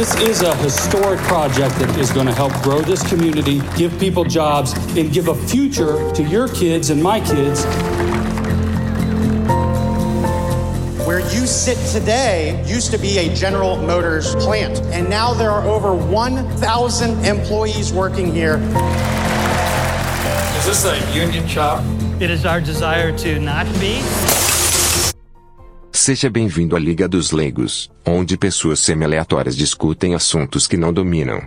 This is a historic project that is going to help grow this community, give people jobs, and give a future to your kids and my kids. Where you sit today used to be a General Motors plant, and now there are over 1,000 employees working here. Is this a union shop? It is our desire to not be. Seja bem-vindo à Liga dos Leigos, onde pessoas semi-aleatórias discutem assuntos que não dominam.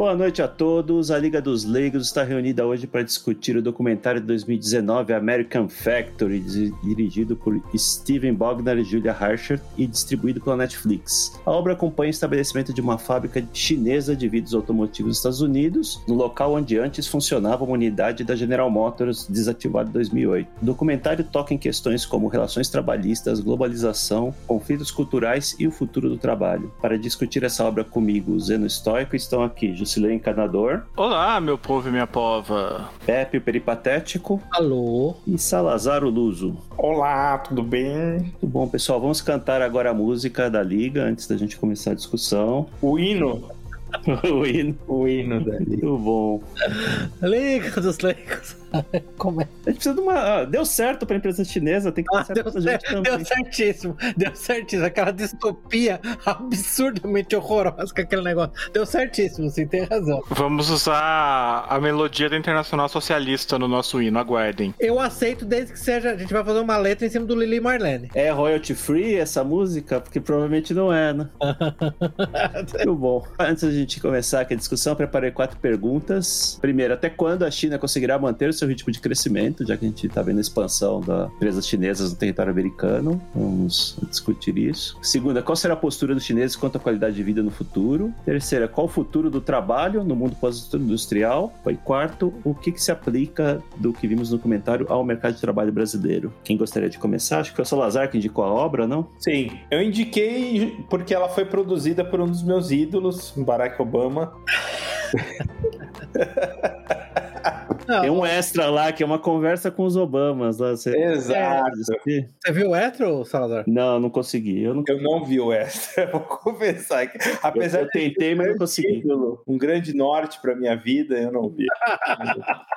Boa noite a todos. A Liga dos Leigos está reunida hoje para discutir o documentário de 2019 American Factory, dirigido por Steven Bognar e Julia Harsher e distribuído pela Netflix. A obra acompanha o estabelecimento de uma fábrica chinesa de vidros automotivos nos Estados Unidos, no local onde antes funcionava uma unidade da General Motors desativada em 2008. O documentário toca em questões como relações trabalhistas, globalização, conflitos culturais e o futuro do trabalho. Para discutir essa obra comigo, Zeno Stoico, estão aqui Jusilei Encanador. Olá, meu povo e minha pova. Pepe o Peripatético. Alô. E Salazar o Luso. Olá, tudo bem? Tudo bom, pessoal. Vamos cantar agora a música da Liga antes da gente começar a discussão. O hino. o hino. O hino da Liga. Muito bom. Liga dos Leigos. Como é? A gente precisa de uma. deu certo pra empresa chinesa, tem que dar Ah, certo deu, pra gente também. deu certíssimo, deu certíssimo. Aquela distopia absurdamente horrorosa com aquele negócio. Deu certíssimo, sim, tem razão. Vamos usar a melodia da Internacional Socialista no nosso hino, aguardem. Eu aceito desde que seja. A gente vai fazer uma letra em cima do Lili Marlene. É royalty free essa música? Porque provavelmente não é, né? Muito bom. Antes da gente começar aqui a discussão, eu preparei quatro perguntas. Primeiro, até quando a China conseguirá manter o seu ritmo de crescimento, já que a gente está vendo a expansão das empresas chinesas no território americano? Vamos discutir isso. Segunda, qual será a postura dos chineses quanto à qualidade de vida no futuro? Terceira, qual o futuro do trabalho no mundo pós-industrial? E quarto, o que, que se aplica do que vimos no comentário ao mercado de trabalho brasileiro? Quem gostaria de começar? Acho que foi o Salazar que indicou a obra, não? Sim, eu indiquei porque ela foi produzida por um dos meus ídolos, Barack Obama. Não, Tem um extra lá que é uma conversa com os Obamas. Lá. Você... Exato. Você- Você viu o Etro, Salazar? Não, não consegui. Eu não Eu não vi o extra, vou confessar que apesar eu tentei, mas não consegui. de um grande norte para minha vida, eu não vi.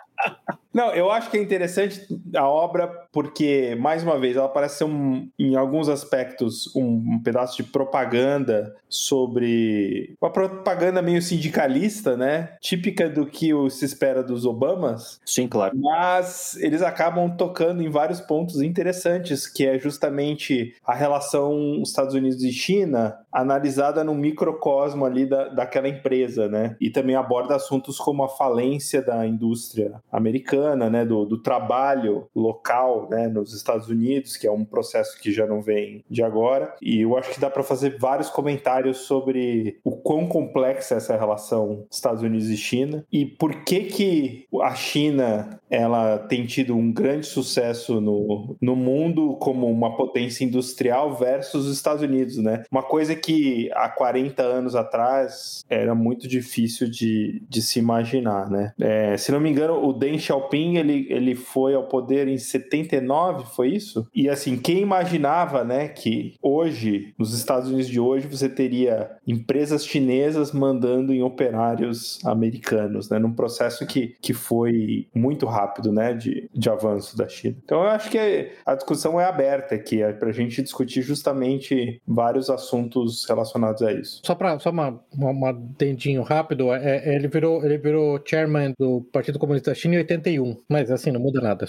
Não, eu acho que é interessante a obra porque, mais uma vez, ela parece ser, um, em alguns aspectos, um, um pedaço de propaganda sobre. Uma propaganda meio sindicalista, né? Típica do que se espera dos Obamas. Sim, claro. Mas eles acabam tocando em vários pontos interessantes, que é justamente a relação Estados Unidos e China analisada no microcosmo ali da, daquela empresa, né? E também aborda assuntos como a falência da indústria americana, né? Do, do trabalho local, né? Nos Estados Unidos, que é um processo que já não vem de agora. E eu acho que dá para fazer vários comentários sobre o quão complexa é essa relação Estados Unidos e China e por que que a China ela tem tido um grande sucesso no, no mundo como uma potência industrial versus os Estados Unidos, né? Uma coisa que há 40 anos atrás era muito difícil de, de se imaginar, né? É, se não me engano, o Deng Xiaoping ele, ele foi ao poder em 79, foi isso? E assim, quem imaginava, né, que hoje, nos Estados Unidos de hoje, você teria empresas chinesas mandando em operários americanos, né? Num processo que, que foi muito rápido, né? De, de avanço da China. Então eu acho que a discussão é aberta aqui, é pra gente discutir justamente vários assuntos relacionados a isso. Só para só uma, uma, uma dentinho rápido, é, é, ele, virou, ele virou chairman do Partido Comunista China em 81. Mas assim, não muda nada, é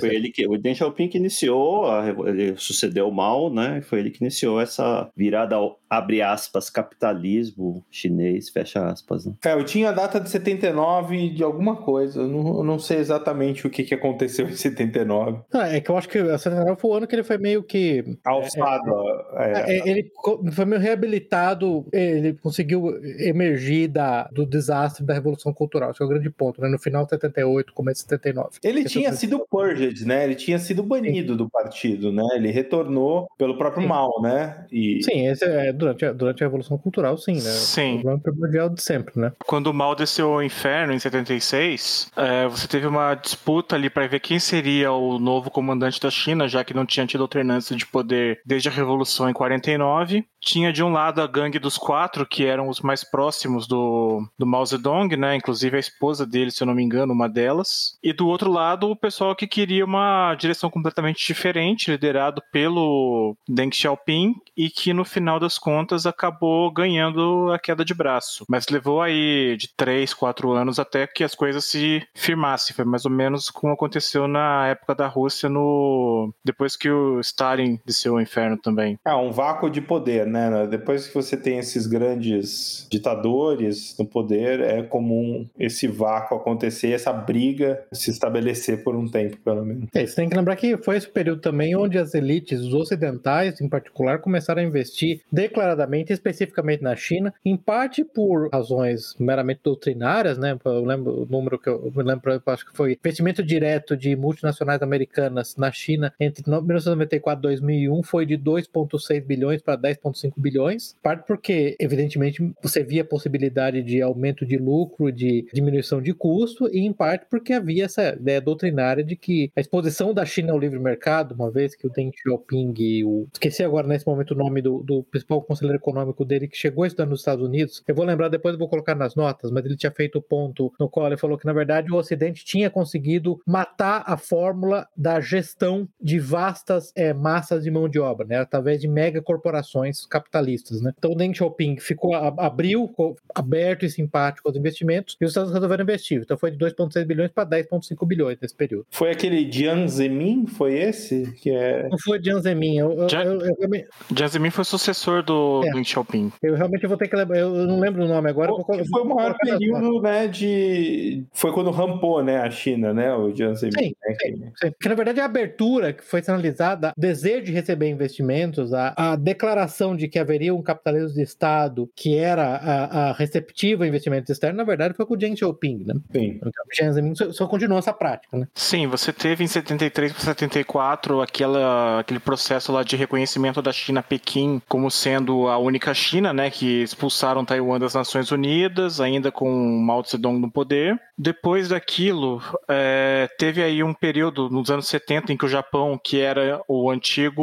Foi ele que, o Deng Xiaoping que iniciou, a ele sucedeu o Mao, né? Foi ele que iniciou essa virada ao, abre aspas, capitalismo chinês, fecha aspas, né? É, eu tinha a data de 79 de alguma coisa, eu não, eu não sei exatamente o que, que aconteceu em 79. Ah, é que eu acho que a 79 foi o ano que ele foi meio que. Alçado, é, É, ele co- foi meio reabilitado, ele conseguiu emergir da, do desastre da Revolução Cultural. Esse é o grande ponto, né? No final de 78, começo de 79. Ele tinha é o- sido Burgess, né? Ele tinha sido banido do partido, né? Ele retornou pelo próprio Sim. mal, né? E Sim, esse é durante a, durante a Revolução Cultural, sim, né? Sim. O problema primordial de sempre, né? Quando o mal desceu ao inferno, em 76, é, você teve uma disputa ali para ver quem seria o novo comandante da China, já que não tinha tido alternância de poder desde a Revolução em 49. Tinha de um lado a gangue dos quatro, que eram os mais próximos do, do Mao Zedong, né? Inclusive a esposa dele, se eu não me engano, uma delas. E do outro lado, o pessoal que queria uma direção completamente diferente, liderado pelo Deng Xiaoping, e que no final das contas acabou ganhando a queda de braço. Mas levou aí de três, quatro anos até que as coisas se firmassem. Foi mais ou menos como aconteceu na época da Rússia, no depois que o Stalin desceu ao inferno também. Ah, um vácuo de poder, né? Depois que você tem esses grandes ditadores no poder, é comum esse vácuo acontecer, essa briga se estabelecer por um tempo, pelo menos. É, você tem que lembrar que foi esse período também onde as elites, os ocidentais em particular, começaram a investir declaradamente, especificamente na China, em parte por razões meramente doutrinárias, né? Eu lembro o número que eu, me lembro, eu acho que foi investimento direto de multinacionais americanas na China entre 1994 e 2001 foi de 2,6 bilhões para 10,5 bilhões. Parte porque, evidentemente, você via a possibilidade de aumento de lucro, de diminuição de custo, e em parte porque havia essa ideia doutrinária de que a exposição da China ao livre mercado, uma vez que o Deng Xiaoping o. Esqueci agora nesse momento o nome do, do principal conselheiro econômico dele que chegou a estudar nos Estados Unidos. Eu vou lembrar depois, eu vou colocar nas notas, mas ele tinha feito o ponto no qual ele falou que, na verdade, o Ocidente tinha conseguido matar a fórmula da gestão de vastas eh, massas de mão de obra, né? Através de megacorporações capitalistas, né? Então o Deng Xiaoping ficou, abriu, ficou aberto e simpático aos investimentos e os Estados Unidos resolveram investir. Então foi de 2,6 bilhões para 10,5 bilhões nesse período. Foi aquele Jiang Zemin? Foi esse? Que é. Não foi Jiang Zemin. Eu, eu, Jiang- eu, eu, Jiang Zemin foi sucessor do É. Deng Xiaoping. eu realmente vou ter que lembrar. Eu eu não lembro o nome agora. eu vou foi o maior período, né, de... Foi quando rampou, né, a China, né, o Jiang Zemin. Sim, né, que- Sim, Porque, na verdade, a abertura que foi sinalizada, o desejo de receber investimentos, a, a declaração de que haveria um capitalismo de Estado que era a, a receptivo a investimentos externos, na verdade, foi com o Deng Xiaoping, né? Sim. Então, o Jiang Zemin só, só continuou essa prática, né? Sim, você teve em 73 para 74 aquela, aquele processo lá de reconhecimento da China Pequim como sendo a única China, né, que expulsaram Taiwan das Nações Unidas, ainda com Mao Zedong no poder. Depois daquilo, é, teve aí um período nos anos 70 em que o Japão, que era o antigo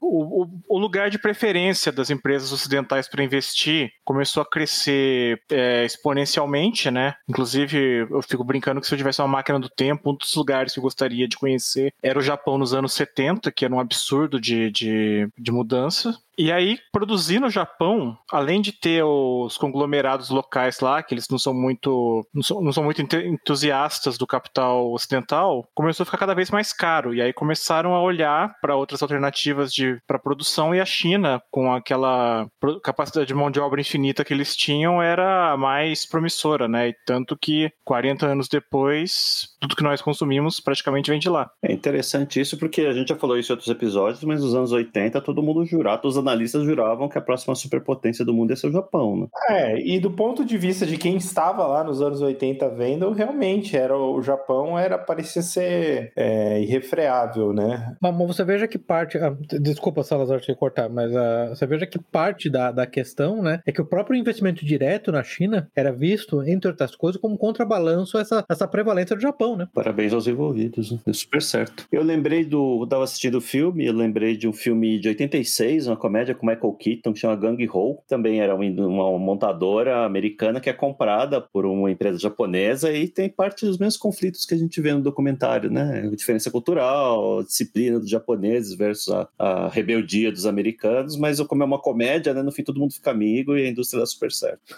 o, o- o lugar de preferência das empresas ocidentais para investir, começou a crescer é, exponencialmente, né? Inclusive, eu fico brincando que se eu tivesse uma máquina do tempo, um dos lugares que eu gostaria de conhecer era o Japão nos anos 70, que era um absurdo de, de, de mudança. E aí, produzir no Japão, além de ter os conglomerados locais lá, que eles não são muito, não são, não são muito entusiastas do capital ocidental, começou a ficar cada vez mais caro. E aí começaram a olhar para outras alternativas de para produção e a China, com aquela capacidade de mão de obra infinita que eles tinham, era mais promissora, né? E tanto que 40 anos depois, tudo que nós consumimos praticamente vem de lá. É interessante isso porque a gente já falou isso em outros episódios, mas nos anos 80 todo mundo jurava, os analistas juravam que a próxima superpotência do mundo ia ser o Japão, né? É, e do ponto de vista de quem estava lá nos anos 80 vendo, realmente era o Japão era parecia ser é, irrefreável, né? Mas você veja que parte. ah, desculpa, Salazar, te cortar, mas ah, você veja que parte da, da questão, né, é que o próprio investimento direto na China era visto, entre outras coisas, como contrabalanço a essa, essa prevalência do Japão, né? Parabéns aos envolvidos, né? deu super certo. Eu lembrei do. Eu tava assistindo o filme, eu lembrei de um filme de 86, uma comédia com Michael Keaton, que chama Gang Ho. Também era um- uma montadora americana que é comprada por uma empresa japonesa e tem parte dos mesmos conflitos que a gente vê no documentário, né? A diferença cultural, disciplina dos japoneses versus a, a rebeldia dos americanos, mas como é uma comédia, né? No fim todo mundo fica amigo e a indústria dá super certo.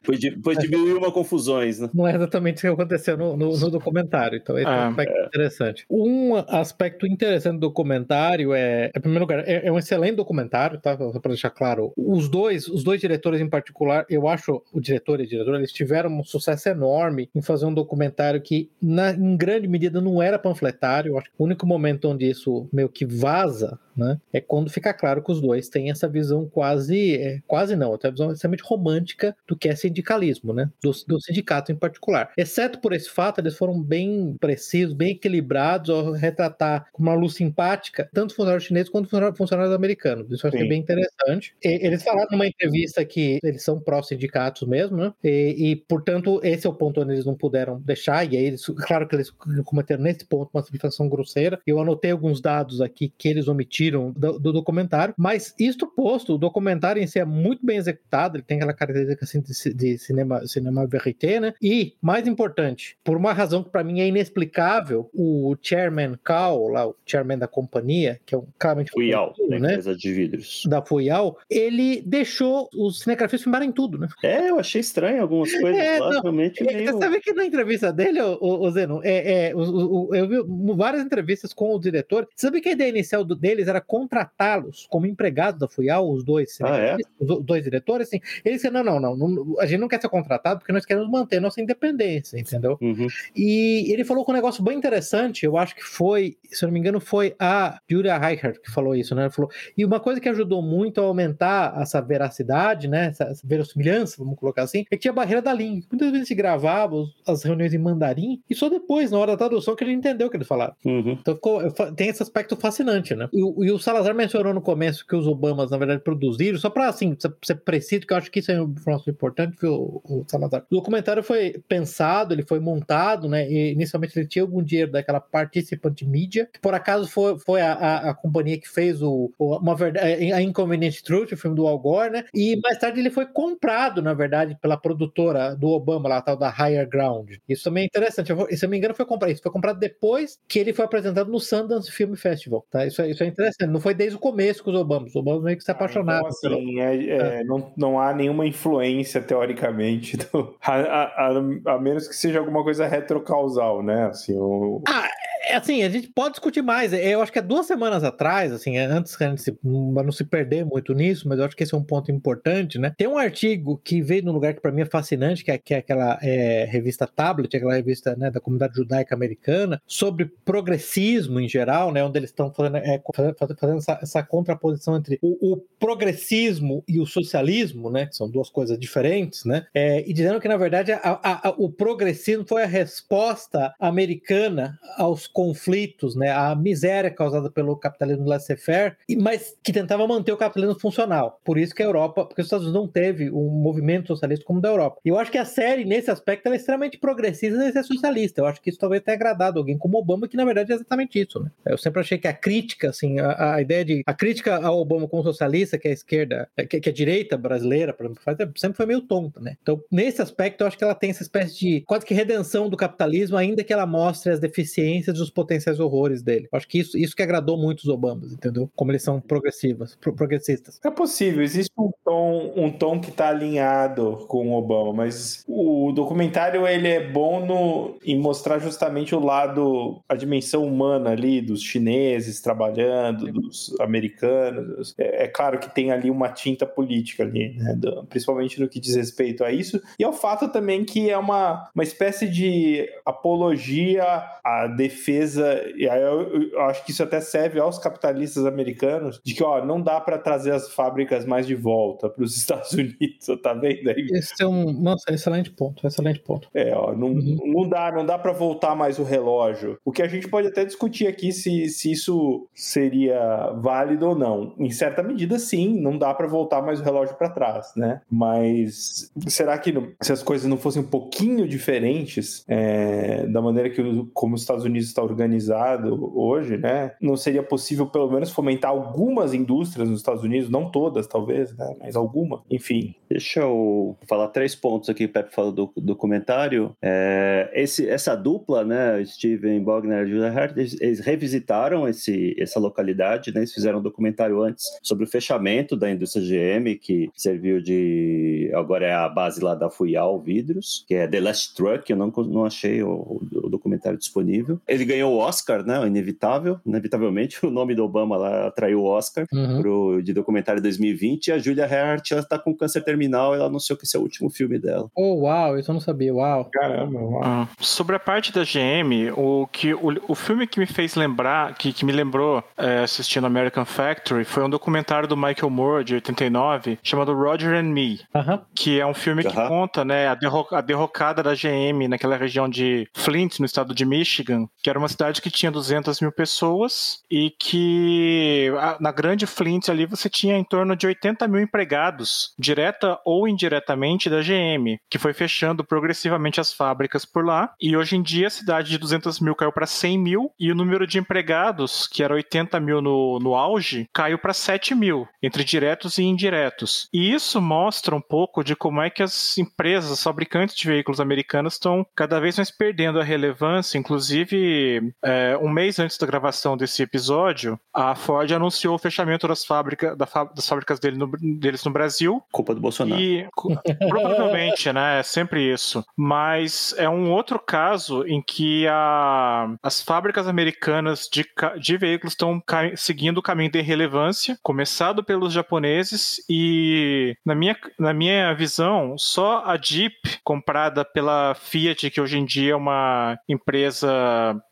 Depois de, depois de mil e uma confusões, né? Não é exatamente o que aconteceu no, no- no documentário, então esse é um Ah, aspecto interessante. Um aspecto interessante do documentário é, em primeiro lugar, é, é um excelente documentário, tá? Só para deixar claro. Os dois, os dois diretores em particular, eu acho o diretor e a diretora, eles tiveram um sucesso enorme em fazer um documentário que, na, em grande medida, não era panfletário. Eu acho que o único momento onde isso meio que vaza né? É quando fica claro que os dois têm essa visão quase, é, quase não, essa visão extremamente romântica do que é sindicalismo, né? Do, do sindicato em particular. Exceto por esse fato, eles foram bem precisos, bem equilibrados ao retratar com uma luz simpática tanto funcionários chineses quanto funcionários americanos. Isso eu achei Sim. bem interessante. E, eles falaram numa entrevista que eles são pró-sindicatos mesmo, né? E, e, portanto, esse é o ponto onde eles não puderam deixar, e aí eles, claro que eles cometeram nesse ponto uma simplificação grosseira. Eu anotei alguns dados aqui que eles omitiram do, do documentário, mas isto posto, o documentário em si é muito bem executado, ele tem aquela de, de cinema, cinema verité, né? E, mais importante, por uma razão que para mim é inexplicável, o chairman Cao, lá, o chairman da companhia, que é um claramente Fuyao, né? empresa de vidros. Da Fuyao, ele deixou os cinegrafistas filmarem tudo, né? É, eu achei estranho algumas coisas é, lá, não, realmente é, meio... Você sabe que na entrevista dele, o, o, o Zeno, é, é, o, eu vi várias entrevistas com o diretor, você sabe que a ideia inicial do, deles era contratá-los como empregados da Fuyao, os dois, ah, é? os dois diretores, assim, eles disseram, não, não, não, não, a gente não quer ser contratado porque nós queremos manter nossa independência, entendeu? Uhum. E ele falou com um negócio bem interessante, eu acho que foi, se eu não me engano, foi a Julia Reichert que falou isso, né? Ele falou, e uma coisa que ajudou muito a aumentar essa veracidade, né? Essa, verossimilhança, vamos colocar assim, é que tinha a barreira da língua. Muitas vezes se gravava as reuniões em mandarim e só depois, na hora da tradução, que a gente entendeu o que eles falaram. Uhum. Então ficou, tem esse aspecto fascinante, né? E, e, o Salazar mencionou no começo que os Obamas, na verdade, produziram, só para assim, ser preciso, que eu acho que isso é informação importante, viu, o Salazar. O documentário foi pensado, ele foi montado, né? E inicialmente ele tinha algum dinheiro daquela participante mídia, que por acaso foi, foi a, a, a companhia que fez o, o uma verdade, a Inconvenient Truth, o filme do Al Gore, né? E mais tarde ele foi comprado, na verdade, pela produtora do Obama, lá, tal da Higher Ground. Isso também é interessante. Se eu não me engano, foi comprado. Isso foi comprado depois que ele foi apresentado no Sundance Film Festival. Tá? Isso, é, isso é interessante. Não foi desde o começo com os Obamas. Os Obamas meio que se apaixonaram. Ah, então, assim, é, é, é, não, não há nenhuma influência, teoricamente, do, a, a, a, a, menos que seja alguma coisa retrocausal, né? Assim, o... Ah, é assim, a gente pode discutir mais. É, eu acho que há duas semanas atrás, assim, é, antes que a gente se, não se perder muito nisso, mas eu acho que esse é um ponto importante, né? Tem um artigo que veio num lugar que para mim é fascinante, que é, que é aquela é, revista Tablet, aquela revista né, da comunidade judaica americana, sobre progressismo em geral, né? Onde eles estão fazendo, é, fazendo essa, essa, contraposição entre o, o, progressismo e o socialismo, né? Que são duas coisas diferentes, né? É, e dizendo que, na verdade, a, a, a, o progressismo foi a resposta americana aos conflitos, né, a miséria causada pelo capitalismo laissez-faire, mas que tentava manter o capitalismo funcional. Por isso que a Europa, porque os Estados Unidos não teve um movimento socialista como o da Europa. E eu acho que a série, nesse aspecto, é extremamente progressista e é socialista. Eu acho que isso talvez tenha agradado alguém como Obama, que na verdade é exatamente isso. Né? Eu sempre achei que a crítica, assim, a, a ideia de. A crítica ao Obama como socialista, que é a esquerda, que, que a direita brasileira, por exemplo, faz, é, sempre foi meio tonta, né? Então, nesse aspecto, eu acho que ela tem essa espécie de quase que redenção do capitalismo, ainda que ela mostre as deficiências dos potenciais horrores dele. Acho que isso, isso que agradou muito os Obamas, entendeu? Como eles são progressivos, pro, progressistas. É possível, existe um tom, um tom que está alinhado com o Obama, mas o documentário ele é bom no, em mostrar justamente o lado, a dimensão humana ali dos chineses trabalhando, dos americanos. É, é claro que tem ali uma tinta política ali, né? Do, principalmente no que diz respeito a isso, e ao fato também que é uma, uma espécie de apologia à defesa defesa, e aí eu, eu, acho que isso até serve aos capitalistas americanos, de que, ó, não dá para trazer as fábricas mais de volta para os Estados Unidos, tá vendo aí? Esse é um, nossa, excelente ponto, excelente ponto. É, ó, não, uhum. não dá, não dá para voltar mais o relógio. O que a gente pode até discutir aqui se, se isso seria válido ou não. Em certa medida, sim, não dá para voltar mais o relógio para trás, né? Mas será que não, se as coisas não fossem um pouquinho diferentes é, da maneira que como os Estados Unidos está organizado hoje, né? Não seria possível pelo menos fomentar algumas indústrias nos Estados Unidos, não todas, talvez, né? Mas alguma, enfim. Deixa eu falar três pontos aqui, o Pepe falou do documentário. É, esse, essa dupla, né? Steven Bogner e Julia Hart, eles, eles, revisitaram esse, essa localidade, né? Eles fizeram um documentário antes sobre o fechamento da indústria GM, que serviu de. Agora é a base lá da Fuyao Vidros, que é The Last Truck, eu não, não achei o, o documentário disponível. Ele ganhou o Oscar, né? O Inevitável. Inevitavelmente, o nome do Obama lá atraiu o Oscar Uhum. pro, de documentário 2020. E a Julia Hart, ela tá com câncer terminal. Ela anunciou que esse é o último filme dela. Oh, uau, isso eu não sabia, uau. Caramba, uau. Ah, Sobre a parte da GM, o, que, o, o filme que me fez lembrar, que, que me lembrou é, assistindo American Factory, foi um documentário do Michael Moore, de 89, chamado Roger and Me, Aham. que é um filme que conta né, a, derro a derrocada da GM naquela região de Flint, no estado de Michigan, que era uma cidade que tinha 200 mil pessoas e que na grande Flint ali você tinha em torno de 80 mil empregados, direta ou indiretamente da GM, que foi fechando progressivamente as fábricas por lá. E hoje em dia a cidade de 200 mil caiu para 100 mil e o número de empregados, que era 80 mil no, no auge, caiu para 7 mil, entre diretos e indiretos. E isso mostra um pouco de como é que as empresas, as fabricantes de veículos americanas estão cada vez mais perdendo a relevância. Inclusive, é, um mês antes da gravação desse episódio, a Ford anunciou o fechamento das, fábrica, da fá- das fábricas dele no- deles no Brasil Culpa do Bolsonaro. e provavelmente, né? É sempre isso. Mas é um outro caso em que a- as fábricas americanas de, de veículos estão seguindo o caminho de relevância, começado pelos japoneses, e na minha, na minha visão, só a Jeep, comprada pela Fiat, que hoje em dia é uma empresa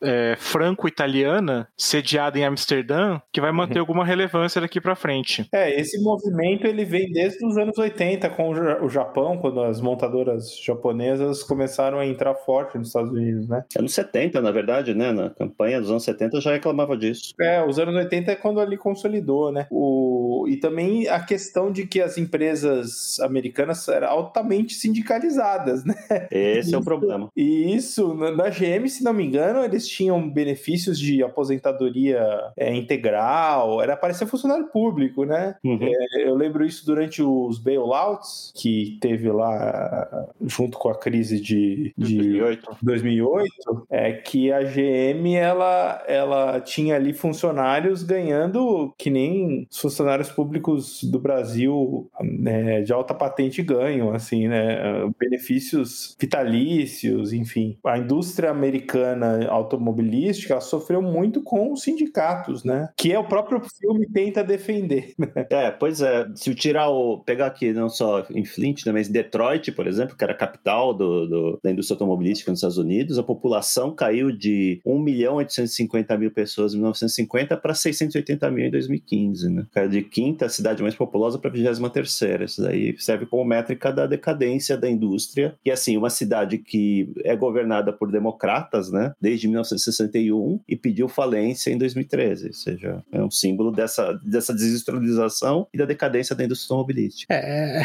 é, franco-italiana, sediada em Amsterdã, que vai manter alguma relevância daqui para frente. É, esse movimento ele vem desde os anos 80 com o Ja- o Japão, quando as montadoras japonesas começaram a entrar forte nos Estados Unidos, né? Anos 70, na verdade, né? Na campanha dos anos 70 já reclamava disso. É, os anos 80 é quando ali consolidou, né? O... E também a questão de que as empresas americanas eram altamente sindicalizadas, né? Esse é o problema. E isso, na na GM, se não me engano, eles tinham benefícios de aposentadoria é, integral, era parecer funcionário público, né? Uhum. Eu lembro isso durante os bailouts que teve lá junto com a crise de, de 2008. 2008, é que a GM ela, ela tinha ali funcionários ganhando que nem os funcionários públicos do Brasil né, de alta patente ganham, assim, né? Benefícios vitalícios, enfim. A indústria americana automobilística ela sofreu muito com os sindicatos, né? Que é o próprio filme tenta defender. É, pois é. Se eu tirar o. pegar aqui não só em Flint, né, mas em Detroit, por exemplo, que era a capital do, do- da indústria automobilística nos Estados Unidos, a população caiu de 1 milhão 850 mil pessoas em 1950 para 680 mil em 2015, né? Caiu de quinta cidade mais populosa para 23 terceira. Isso daí serve como métrica da decadência da indústria. E assim, uma cidade que é governada por democratas, né? Desde 1961 e pediu falência em 2013. Ou seja, é um símbolo dessa, dessa desindustrialização e da decadência da indústria automobilística. É,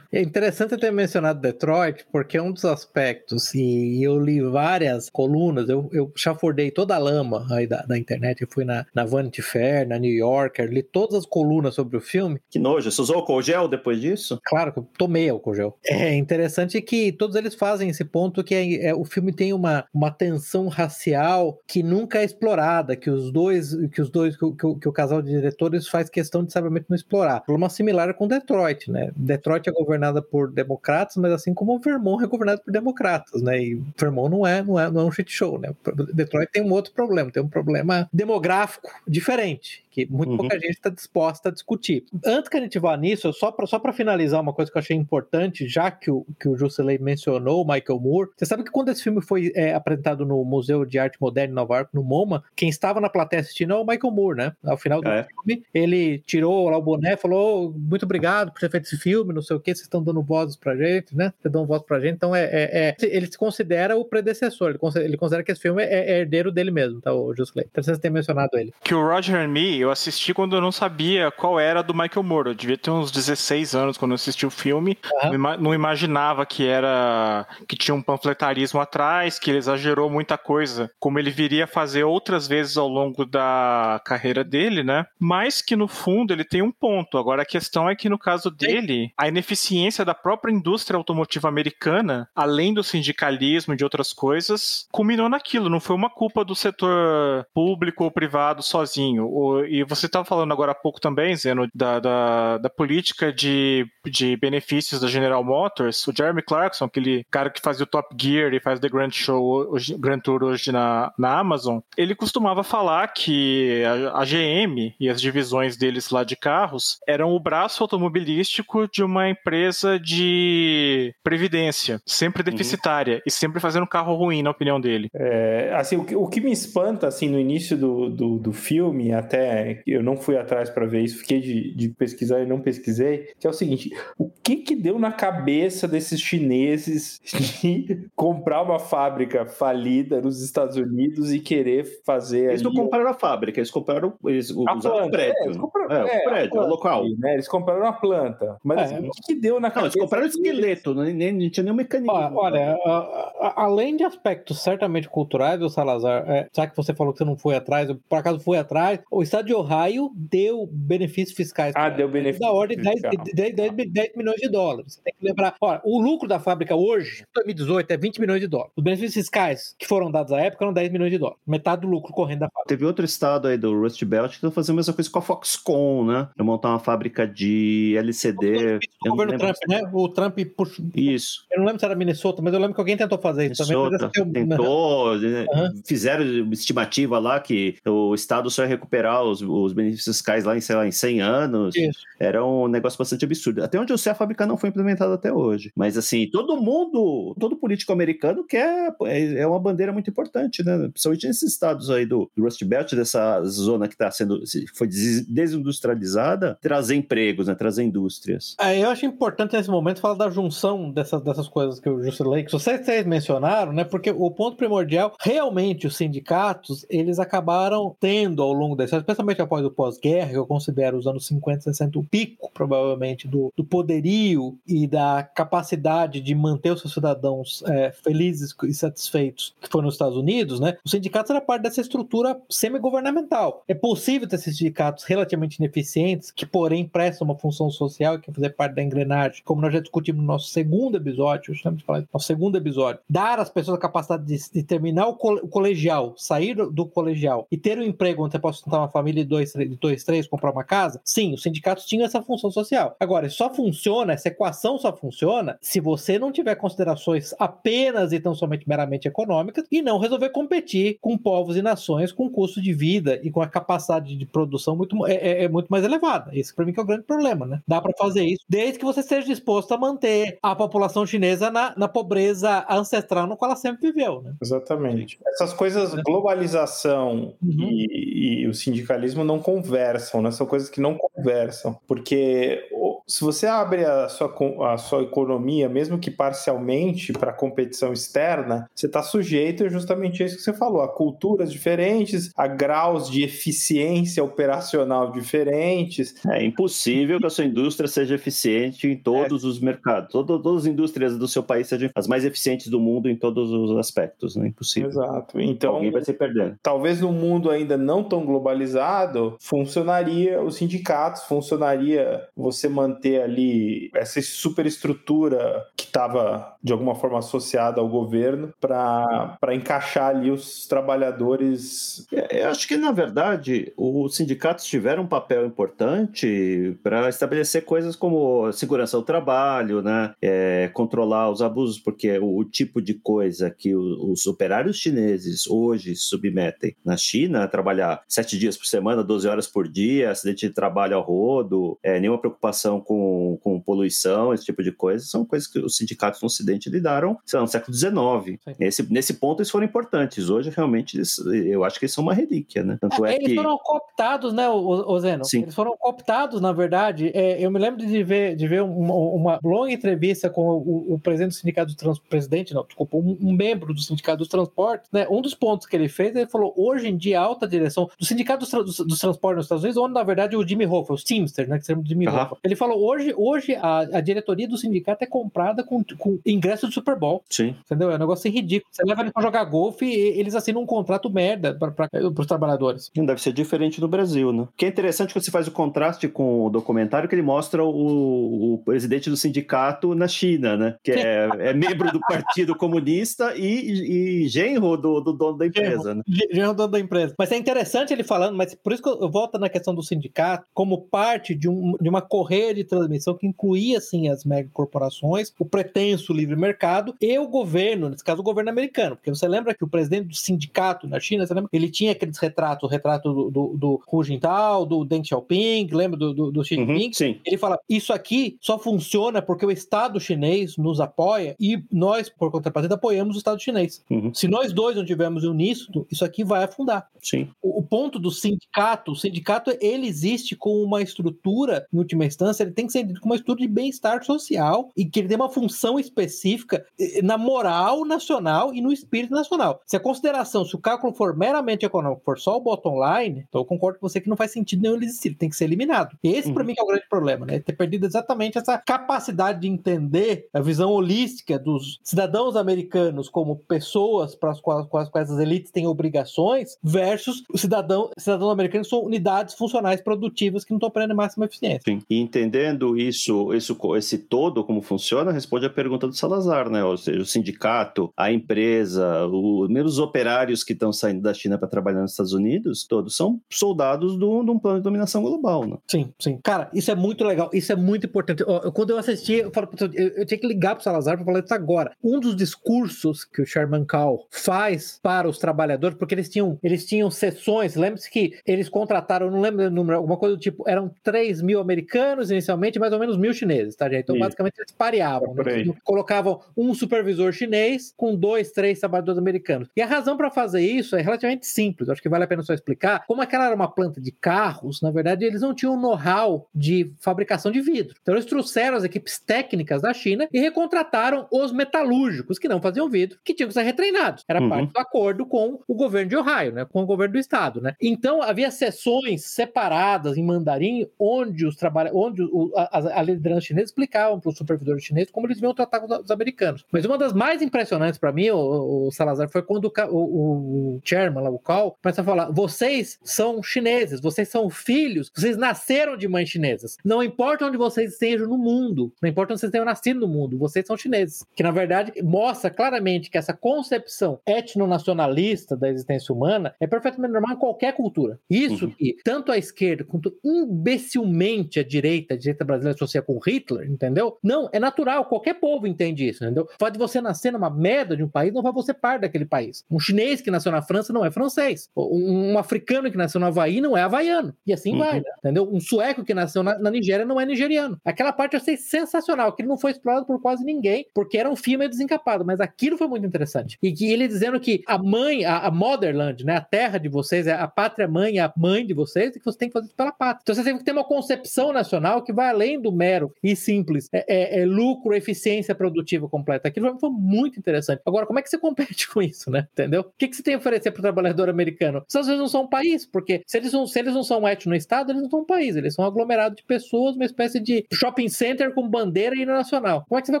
é interessante ter mencionado Detroit, porque é um dos aspectos, e eu li várias colunas, eu, eu chafurdei toda a lama aí da, da internet, eu fui na, na Vanity Fair, na New Yorker, li todas as colunas sobre o filme, Que nojo. Você usou álcool gel depois disso? Claro que eu tomei álcool gel. É interessante que todos eles fazem esse ponto que é, é, o filme tem uma, uma tensão racial que nunca é explorada, que os dois, que os dois, que, o- que que o casal de diretores faz questão de sabiamente não explorar. Problema similar com Detroit, né? Detroit é governada por democratas, mas assim como Vermont é governado por democratas, né? E Vermont não é, não é, não é um shit show, né? Detroit tem um outro problema, tem um problema demográfico diferente, que muito Uhum. pouca gente está disposta a discutir. Antes que a gente vá nisso, só para só pra finalizar uma coisa que eu achei importante, já que o, que o Jusilei mencionou, o Michael Moore, você sabe que quando esse filme foi é, apresentado no Museu de Arte Moderna em Nova York, no MoMA, quem estava na plateia assistindo é o Michael Moore, né? Ao final do É. filme, ele tirou lá o boné, falou, "Oh, muito obrigado por ter feito esse filme, não sei o que, vocês estão dando vozes pra gente, né? Vocês dão voz pra gente, então é, é- é- ele se considera o predecessor, ele considera, ele considera que esse filme é, é herdeiro dele mesmo, tá, o Jusilei? Então vocês têm mencionado ele. Que o Roger and Me eu assisti quando eu não sabia qual era do Michael Moore. Eu devia ter uns 16 anos quando eu assisti o filme. Aham. Não ima- Não imaginava que era. que tinha um panfletarismo atrás, que ele exagerou muita coisa, como ele viria a fazer outras vezes ao longo da carreira dele, né? Mas que no fundo ele tem um ponto. Agora a questão é que no caso dele, a ineficiência da própria indústria automotiva americana, além do sindicalismo e de outras coisas, culminou naquilo. Não foi uma culpa do setor público ou privado sozinho. O- e você estava falando agora há pouco também, Zeno, da, da, da, política de, de benefícios da General Motors. O Jeremy Clarkson, aquele cara que fazia o Top Gear e faz The Grand Show, hoje, Grand Tour hoje na, na Amazon, ele costumava falar que a, a GM e as divisões deles lá de carros eram o braço automobilístico de uma empresa de previdência, sempre uhum. deficitária uhum. e sempre fazendo carro ruim, na opinião dele. É, assim, o que, o que me espanta, assim, no início do, do, do filme, até eu não fui atrás para ver isso, fiquei de, de, pesquisar e não pesquisei, que é o seguinte, o que que deu na cabeça desses chineses de comprar uma fábrica falida nos Estados Unidos e querer fazer Eles não compraram a fábrica, eles compraram eles a usaram o prédio. É, eles compraram, é, é, o prédio, o local. Né? Eles compraram a planta. Mas é. assim, o que, que, deu na cabeça? Não, eles compraram o esqueleto, nem, nem, não tinha nenhum mecanismo. Olha, a, a, além de aspectos certamente culturais, o Salazar, é, já que você falou que você não foi atrás, eu, por acaso foi atrás, o estado de Ohio deu benefícios fiscais. Ah, deu benefícios Da ordem de 10, 10, 10, 10, milhões de dólares. Você tem que lembrar, olha, o lucro da fábrica hoje, 2018, é 20 milhões de dólares. Os benefícios fiscais que foram dados à época eram 10 milhões de dólares. Metade do lucro correndo da fábrica. Teve outro estado aí do Rust Belt que estão fazendo a mesma coisa com a Foxconn, né? Pra montar uma fábrica de LCD. O governo Trump, né? O Trump puxou. Isso. Eu não lembro se era Minnesota, mas eu lembro que alguém tentou fazer isso Minnesota, também. Tentou, uhum. fizeram estimativa lá que o Estado só ia recuperar os, os benefícios fiscais lá em, sei lá, em 100 anos. Isso. Era um negócio bastante absurdo. Até onde eu sei, a fábrica não foi implementada até hoje. Mas, assim, todo mundo, todo político americano quer. É, é uma bandeira muito importante, né? Principalmente nesses estados aí do, do Rust Belt, dessa zona que está sendo. foi desindustrializada, trazer empregos, né? Trazer indústrias. É, eu acho importante nesse momento falar da junção dessas, dessas coisas que o Juscelino, que vocês, vocês mencionaram, né? Porque o ponto primordial, realmente, os sindicatos, eles acabaram tendo ao longo da história, especialmente após o pós-guerra, que eu considero os anos 50, 60, o pico, provavelmente, do, do poderio e da capacidade de manter os seus cidadãos é, felizes e satisfeitos, que foi nos Estados Unidos, né? Os sindicatos eram parte dessa estrutura semi-governamental. É possível ter sindicatos relativamente ineficientes, que, porém, prestam uma função social e que fazer parte da engrenagem, como nós já discutimos no nosso segundo episódio, eu de falar, no segundo episódio, dar às pessoas a capacidade de, de terminar o, co o, colegial, sair do, do, colegial e ter um emprego onde você possa sustentar uma família de dois, de dois, três, comprar uma casa, sim, os sindicatos tinham essa função social. Agora, só funciona, essa equação só funciona se você não tiver considerações apenas e tão somente meramente econômicas e não resolver competir com povos e nações com custo de vida e com a capacidade de produção muito, é, é, é muito mais elevada. Esse, para mim, que é o grande problema, né? Dá para fazer isso desde que você esteja disposto a manter a população chinesa na, na pobreza ancestral no qual ela sempre viveu, né? Exatamente. Essas coisas, globalização uhum. e, e, o sindicalismo não conversam, né? São coisas que não conversam, porque se você abre a sua, a sua economia, mesmo que parcialmente, para competição externa, você está sujeito justamente a isso que você falou, a culturas diferentes, a graus de eficiência operacional diferentes. É impossível que a sua indústria seja eficiente em todos é. os mercados. Todo, todas as indústrias do seu país sejam as mais eficientes do mundo em todos os aspectos, não é impossível. Exato. Então, alguém vai se perdendo. Talvez no mundo ainda não tão globalizado, funcionaria os sindicatos, funcionaria você manter ali essa superestrutura que estava de alguma forma associada ao governo para encaixar ali os trabalhadores. Eu acho que na verdade os sindicatos tiveram um papel importante para estabelecer coisas como segurança do trabalho, né? É, controlar os abusos, porque o, tipo de coisa que o, os operários chineses hoje submetem na China, trabalhar sete dias por semana, 12 horas por dia, acidente de trabalho ao rodo, é, nenhuma preocupação com, com poluição, esse tipo de coisa, são coisas que os sindicatos no Ocidente lidaram, sei lá, no século XIX. Esse, nesse ponto eles foram importantes. Hoje, realmente, eles, eu acho que eles são uma relíquia, né? Tanto é, é eles que... foram cooptados, né, o, Zeno? Sim. Eles foram cooptados, na verdade. É, eu me lembro de ver, de ver uma, uma longa entrevista com o, o, presidente do sindicato do transporte, presidente, não, desculpa, um, um, membro do sindicato dos transportes, né? Um dos pontos que ele fez, ele falou, hoje em dia, a alta direção do sindicato dos, dos, dos transportes nos Estados Unidos, onde, na verdade, o Jimmy Hoffa, o Teamster, né, que se chama Jimmy uhum. Hoffa, ele falou hoje, hoje a, a diretoria do sindicato é comprada com, com ingresso de Super Bowl. Sim. Entendeu? É um negócio ridículo. Você leva eles pra jogar golfe e eles assinam um contrato merda para os trabalhadores. Não deve ser diferente no Brasil, né? O que é interessante quando você faz o contraste com o documentário que ele mostra o, o presidente do sindicato na China, né? Que é, é membro do Partido Comunista e, e genro do, do dono da empresa, né? Genro do dono da empresa. Mas é interessante ele falando, mas por isso que eu volto na questão do sindicato como parte de, um, de uma correia de transmissão que incluía, assim, as megacorporações, o pretenso livre mercado e o governo, nesse caso o governo americano. Porque você lembra que o presidente do sindicato na China, você lembra? Ele tinha aqueles retratos, o retrato do, do, do Hu Jintao, do Deng Xiaoping, lembra do, do, do Xi Uhum, Jinping? sim. Ele fala, isso aqui só funciona porque o Estado chinês nos apoia e nós, por contrapartida, apoiamos o Estado chinês. Uhum. Se nós dois não tivermos uníssono, isso aqui vai afundar. Sim. O, o ponto do sindicato, o sindicato ele existe com uma estrutura, em última instância, ele tem que ser como uma estrutura de bem-estar social e que ele tem uma função específica eh, na moral nacional e no espírito nacional. Se a consideração, se o cálculo for meramente econômico, for só o bottom line, então eu concordo com você que não faz sentido nenhum ele existir, ele tem que ser eliminado. E esse, para mim, é o grande problema, né? Ter perdido exatamente essa capacidade de entender a visão holística dos cidadãos americanos como pessoas para as quais, com as quais as elites têm obrigações, versus o cidadão, cidadãos americanos são unidades funcionais produtivas que não estão operando em máxima eficiência. Sim. E entendendo isso, isso, esse todo, como funciona, responde a pergunta do Salazar, né? Ou seja, o sindicato, a empresa, o, mesmo os operários que estão saindo da China para trabalhar nos Estados Unidos, todos são soldados do- de um plano de dominação global, né? Sim, sim. Cara, isso é muito legal, isso é muito importante. Ó, eu- quando eu assisti, eu, falo, "Putz, eu, eu tinha que ligar pro Salazar para falar isso agora. Um dos discursos que o Sherman Call faz para os trabalhadores, porque eles tinham, eles tinham sessões, lembre-se que eles contrataram, não lembro o número, alguma coisa do tipo, eram 3 mil americanos inicialmente, mais ou menos mil chineses, tá, gente? Então, Isso. basicamente, eles pareavam. Por né? colocavam um supervisor chinês com dois, três trabalhadores americanos. E a razão para fazer isso é relativamente simples, acho que vale a pena só explicar. Como aquela era uma planta de carros, na verdade, eles não tinham know-how de fabricação de vidro. Então, eles trouxeram as equipes técnicas da China e recontrataram os metalúrgicos que não faziam vidro, que tinham que ser retreinados. Era Uhum. parte do acordo com o governo de Ohio, né? com o governo do estado. Né? Então, havia sessões separadas em mandarim, onde os trabalha... onde o- a, a liderança chinesa explicavam para os supervisores chineses como eles iam tratar os americanos. Mas uma das mais impressionantes para mim, o, o Salazar, foi quando o, o, o chairman, lá, o Call, começa a falar: vocês são chineses, vocês são filhos, vocês nasceram de mães chinesas. Não importa onde vocês estejam no mundo, não importa onde vocês tenham nascido no mundo, vocês são chineses. Que na verdade mostra claramente que essa concepção etnonacionalista da existência humana é perfeitamente normal em qualquer cultura. Isso Uhum. que tanto a esquerda quanto imbecilmente a direita, a direita brasileira associa com Hitler, entendeu? Não, é natural, qualquer povo entende isso, entendeu? O fato de você nascer numa merda de um país não vai você parte daquele país. Um chinês que nasceu na França não é francês. Um, um africano que nasceu no Havaí não é havaiano. E assim Uhum. vai, né? entendeu? Um sueco que nasceu na, na Nigéria não é nigeriano. Aquela parte eu achei sensacional, aquilo não foi explorado por quase ninguém, porque era um filme desencapado, mas aquilo foi muito interessante. E que ele dizendo que a mãe, a, a motherland, né, a terra de vocês, é a pátria mãe, é a mãe de vocês, e que você tem que fazer isso pela pátria. Então você tem que ter uma concepção nacional que vai além do mero e simples é, é- é lucro, eficiência produtiva completa. Aquilo foi muito interessante. Agora, como é que você compete com isso, né? Entendeu? O que, que você tem a oferecer para o trabalhador americano? Estados Unidos não são um país, porque se eles não, se eles não são etno-estado, eles não são um país. Eles são um aglomerado de pessoas, uma espécie de shopping center com bandeira e hino nacional. Como é que você vai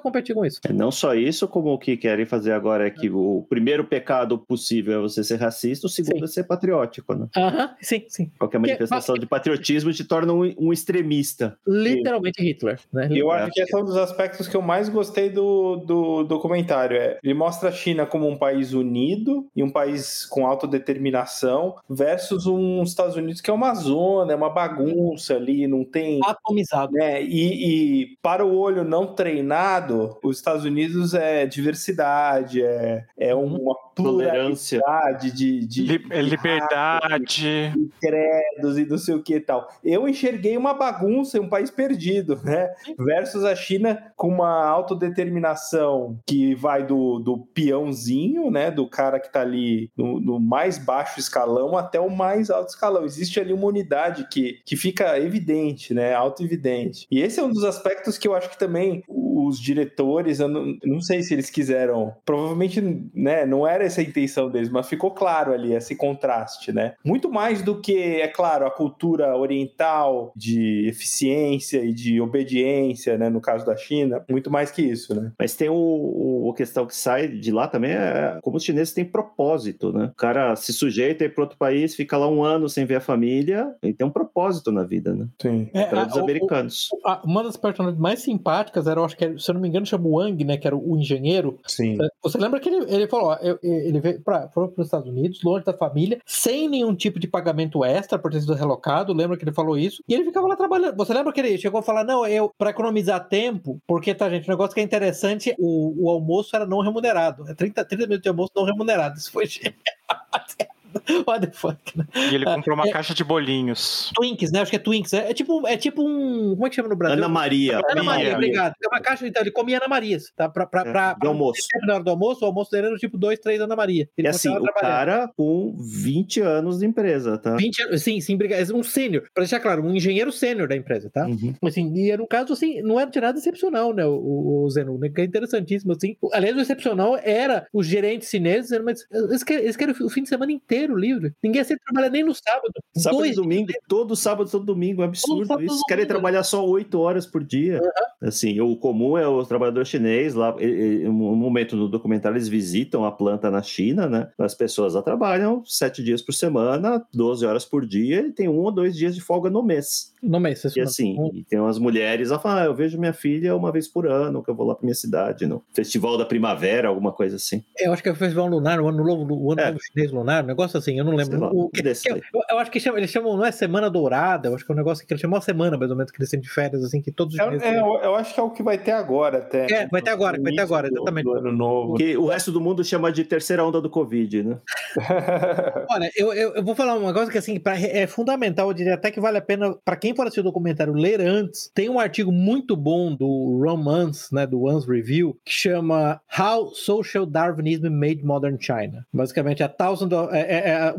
competir com isso? É, Não só isso, como o que querem fazer agora é que o primeiro pecado possível é você ser racista, o segundo Sim. é ser patriótico, né? Aham, sim, sim. Qualquer manifestação de patriotismo te torna um, um extremista. Literalmente Hitler, né? E eu É. acho que esse é um dos aspectos que eu mais gostei do, do documentário. É, ele mostra a China como um país unido e um país com autodeterminação versus um Estados Unidos que é uma zona, é uma bagunça ali, não tem. Atomizado. Né? E, e para o olho não treinado, os Estados Unidos é diversidade, é, é uma Tolerância. de, de, Li- de liberdade. de credos e não sei o que e tal. Eu enxerguei uma bagunça um país perdido, né? Versus a China com uma autodeterminação que vai do, do peãozinho, né? Do cara que tá ali no, no mais baixo escalão até o mais alto escalão. Existe ali uma unidade que, que fica evidente, né? Auto-evidente. E esse é um dos aspectos que eu acho que também os diretores, eu não, não sei se eles quiseram, provavelmente, né? Não era era essa a intenção deles, mas ficou claro ali esse contraste, né? Muito mais do que, é claro, a cultura oriental de eficiência e de obediência, né? No caso da China, muito mais que isso, né? Mas tem o, o a questão que sai de lá também é como os chineses têm propósito, né? O cara se sujeita para outro país, fica lá um ano sem ver a família e tem um propósito na vida, né? Sim. É, a- os americanos. o- a- uma das personagens mais simpáticas era, eu acho que, era- se eu não me engano, chama Wang, né? Que era o engenheiro. Sim. Você lembra que ele, ele falou, ó, eu- ele veio para os Estados Unidos, longe da família, sem nenhum tipo de pagamento extra por ter sido relocado. Lembra que ele falou isso? E ele ficava lá trabalhando. Você lembra que ele chegou a falar, não, eu, para economizar tempo, porque, tá, gente, o negócio que é interessante, o, o almoço era não remunerado. É 30, 30 minutos de almoço não remunerado. Isso foi. What the fuck, né? E ele comprou uma É. caixa de bolinhos. Twinks, né? Acho que é Twinks. É, é tipo, é tipo um. Como é que chama no Brasil? Ana Maria. Ana Maria, Maria. obrigado. É uma caixa, então, ele comia Ana Marias, tá? Pra, pra, É, pra, de almoço. pra- na hora do almoço, o almoço dele era tipo 2, 3 Ana Maria. Ele E assim, o cara com 20 anos de empresa, tá? 20 anos, sim, sim, obrigado. Um sênior, pra deixar claro, um engenheiro sênior da empresa, tá? Uhum. Assim, e era um caso assim, não era de nada excepcional, né? O, o, o Zeno, né, que é interessantíssimo, assim. Aliás, o excepcional era os gerentes chineses, dizendo, mas eles querem, eles querem o fim de semana inteiro livre. Ninguém aceita trabalhar nem no sábado. Sábado Dois e domingo, todo sábado, todo domingo, é absurdo sábado, isso. Querem trabalhar só 8 horas por dia. Assim, o comum é o trabalhador chinês lá, um momento no documentário eles visitam a planta na China, né? As pessoas lá trabalham 7 dias por semana, 12 horas por dia e tem um ou dois dias de folga no mês. No mês, E assim, e tem umas mulheres lá falam, ah, eu vejo minha filha uma vez por ano, que eu vou lá pra minha cidade, no Festival da Primavera, alguma coisa assim. Eu acho que é o Festival Lunar, o Ano Novo, o ano É. novo Chinês Lunar, um negócio assim, eu não lembro. Lá, O- um desses eu, eu acho que chama, eles chamam, não é Semana Dourada, eu acho que é um negócio que eles chamam uma semana, mais ou menos, que eles têm de férias, assim, que todos os É, chineses é, eu, eu acho que é o que vai ter agora até. É, vai ter agora, vai ter agora, início do- exatamente. Do, ano novo. Que o resto do mundo chama de terceira onda do Covid, né? Olha, eu, eu, eu vou falar um negócio que assim, pra, é fundamental, eu diria até que vale a pena, para quem for assistir o documentário, ler antes. Tem um artigo muito bom do Romance, né, do One's Review, que chama How Social Darwinism Made Modern China. Basicamente, a thousand of- é, é, é,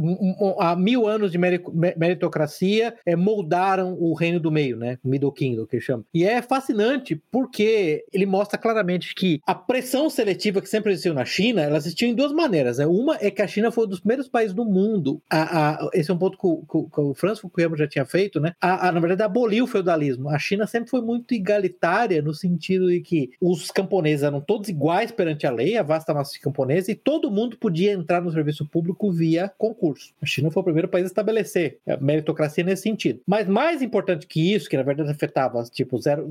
há mil anos de meri- me- meritocracia é, moldaram o reino do meio, né, Middle Kingdom, que chama. E é fascinante porque ele mostra claramente que a pressão seletiva que sempre existiu na China, ela existiu em duas maneiras. Né? Uma é que a China foi um dos primeiros países do mundo. A, a- esse é um ponto que o, Francis Fukuyama já tinha feito, né? A, a, na verdade, aboliu o feudalismo. A China sempre foi muito egalitária no sentido de que os camponeses eram todos iguais perante a lei, a vasta massa de camponeses, e todo mundo podia entrar no serviço público via concurso. A China foi o primeiro país a estabelecer a meritocracia nesse sentido. Mas mais importante que isso, que na verdade afetava tipo zero-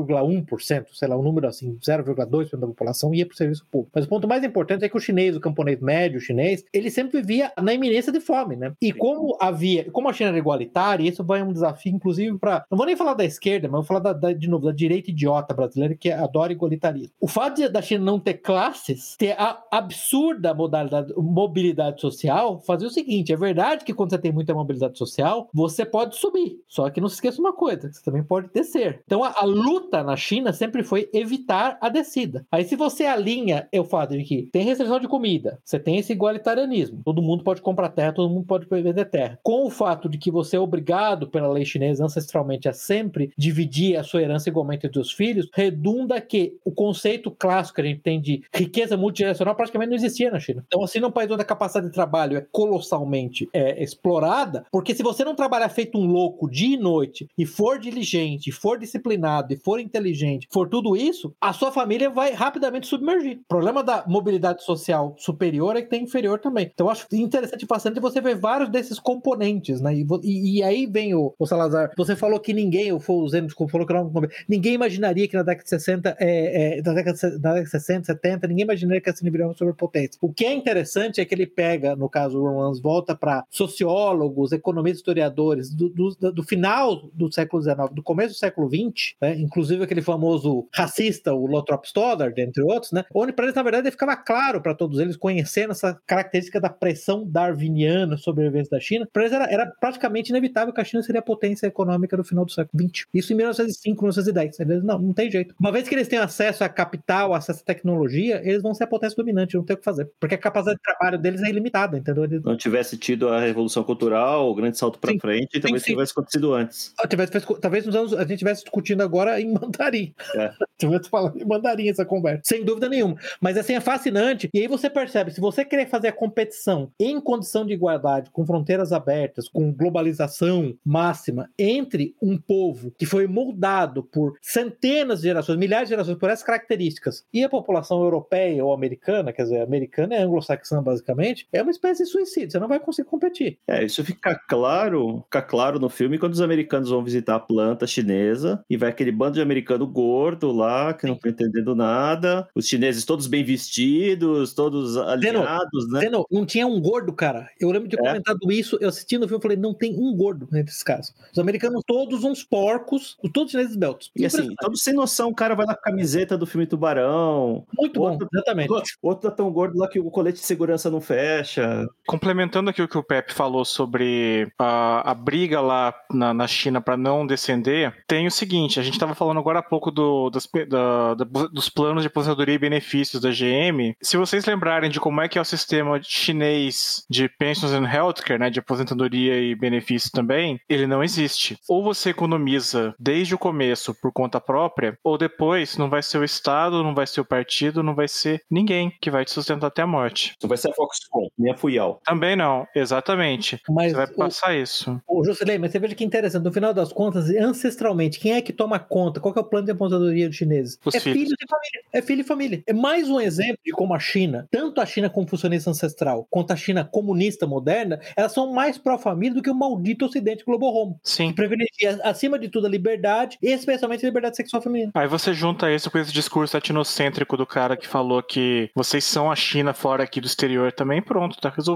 0,1%, sei lá, um número assim, 0,2% da população ia para o serviço público. Mas o ponto mais importante é que o chinês, o camponês médio chinês, ele sempre vivia na iminência de fome, né? E como havia, como a China era igualitária, isso vai um desafio, inclusive, para. Não vou nem falar da esquerda, mas vou falar da, da- de novo, da direita idiota brasileira que adora igualitarismo. O fato de, da China não ter classes, ter a absurda modalidade, mobilidade social, fazia o seguinte: é verdade que quando você tem muita mobilidade social, você pode subir. Só que não se esqueça uma coisa: você também pode descer. Então a, a luta na China sempre foi evitar a descida. Aí, se você alinha o fato de que tem restrição de comida, você tem esse igualitarianismo, todo mundo pode comprar terra, todo mundo pode vender terra, com o fato de que você é obrigado pela lei chinesa ancestralmente a sempre dividir a sua herança igualmente entre os filhos, redunda que o conceito clássico que a gente tem de riqueza multigeracional praticamente não existia na China. Então, assim, num país onde a capacidade de trabalho é colossalmente é, explorada, porque se você não trabalhar feito um louco dia e noite e for diligente, for disciplinado e for inteligente, for tudo isso, a sua família vai rapidamente submergir. O problema da mobilidade social superior é que tem inferior também. Então, eu acho interessante e fascinante você ver vários desses componentes, né? E, e- e aí vem o, o Salazar. Você falou que ninguém, o Zeno desculpa, falou que não, ninguém imaginaria que na década de 60, é, é, na, década de, se- na década de 60, 70, ninguém imaginaria que a China viria uma superpotência. O que é interessante é que ele pega, no caso, o Romans volta para sociólogos, economistas, historiadores do, do- do final do século XIX, do começo do século XX, né? inclusive aquele famoso racista, o Lothrop Stoddard, entre outros, né? onde para eles, na verdade, ficava claro para todos eles, conhecendo essa característica da pressão darwiniana sobre a vivência da China, para eles era, era praticamente inevitável que a China seria a potência econômica do final do século XX. Isso em 1905, 1910. Eles, não, não tem jeito. Uma vez que eles têm acesso a capital, acesso à tecnologia, eles vão ser a potência dominante, não tem o que fazer. Porque a capacidade de trabalho deles é ilimitada, entendeu? Não tivesse tido a revolução cultural, o grande salto para Sim. frente, talvez sim. tivesse acontecido antes. Ah, tivesse- talvez nos anos, a gente estivesse discutindo agora em mandarim. É. Tivesse falando em mandarim essa conversa. Sem dúvida nenhuma. Mas assim, é fascinante. E aí você percebe, se você querer fazer a competição em condição de igualdade, com fronteiras abertas, com globalização máxima, entre um povo que foi moldado por centenas de gerações, milhares de gerações, por essas características, e a população europeia ou americana, quer dizer, americana é anglo-saxã basicamente, é uma espécie suicídio. Você não vai conseguir competir. É, isso fica claro, fica claro no filme quando os americanos vão visitar a planta chinesa e vai aquele bando de americano gordo lá que não tá entendendo nada, os chineses todos bem vestidos, todos alinhados, né? Zeno, não tinha um gordo, cara. Eu lembro de É? comentado isso, eu assistindo o filme, eu falei, não tem um gordo esses caras. Os americanos todos uns porcos, todos chineses beltos. E assim, todos sem noção, o cara vai lá com a camiseta do filme Tubarão. Muito bom, outro- exatamente. Outro tá tão gordo lá que o colete de segurança não fecha. Complementando aqui o que o Pepe falou sobre a, a briga lá na, na China para não descender, tem o seguinte: a gente estava falando agora há pouco do- das da- da- dos planos de aposentadoria e benefícios da GM. Se vocês lembrarem de como é que é o sistema chinês de pensions and healthcare, né, de aposentadoria e benefícios também, ele não existe. Ou você economiza desde o começo por conta própria, ou depois não vai ser o Estado, não vai ser o partido, não vai ser ninguém que vai te sustentar até a morte. Não vai ser a Foxconn, nem a Fuyal. Também não, exatamente. Mas Você vai o- passar isso. Ô, Jocelyn, mas você veja que interessante, no final das contas, ancestralmente, quem é que toma conta? Qual que é o plano de aposentadoria dos chineses? Os é filhos. filho de família. É filho e família. É mais um exemplo de como a China, tanto a China confucionista ancestral, quanto a China comunista moderna, elas são mais pró-família do que o maldito ocidente globo-homo. Sim. Privilegia, acima de tudo, a liberdade, e especialmente a liberdade sexual feminina. Aí você junta isso com esse discurso etnocêntrico do cara que falou que vocês são a China fora aqui do exterior também, pronto, tá resolvido.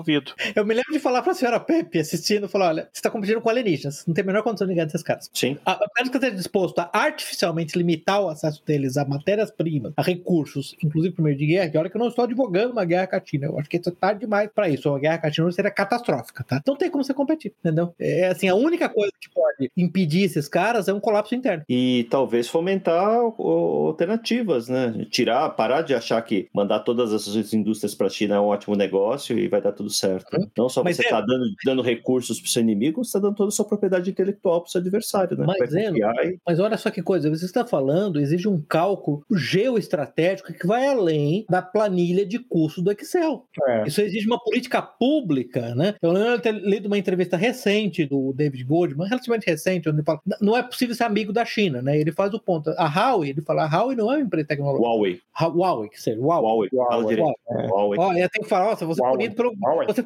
Eu me lembro de falar pra senhora Pepe, assistindo, falar: olha, você tá competindo com alienígenas, não tem a menor condição de ganhar desses caras. Sim. A a menos que eu esteja disposto a artificialmente limitar o acesso deles a matérias-primas, a recursos, inclusive por meio de guerra, que olha que eu não estou advogando uma guerra com a China. Eu acho que isso é tarde demais para isso. Uma guerra com a China seria catastrófica, tá? Não tem como você competir, entendeu? É assim, a única coisa que pode impedir esses caras é um colapso interno. E talvez fomentar alternativas, né? Tirar, parar de achar que mandar todas essas indústrias para a China é um ótimo negócio e vai dar tudo certo. Não só Mas você é- está dando, dando recursos para o seu inimigo, você está dando toda a sua propriedade intelectual para o seu adversário, né? Mas é, e Mas olha só que coisa, você está falando, exige um cálculo geoestratégico que vai além da planilha de custo do Excel. É. Isso exige uma política pública, né? Eu lembro de ter lido uma entrevista recente do David Goldman, relativamente recente, onde ele fala: não é possível ser amigo da China, né? Ele faz o ponto. A Huawei, ele fala: a Huawei não é uma empresa tecnológica. Huawei. Huawei, que seja, Huawei. Huawei. Fala Huawei. direito. Huawei. Huawei. Ó, eu tenho que falar, nossa, você é Huawei. punido pelo. Huawei. Você é punido pelo, você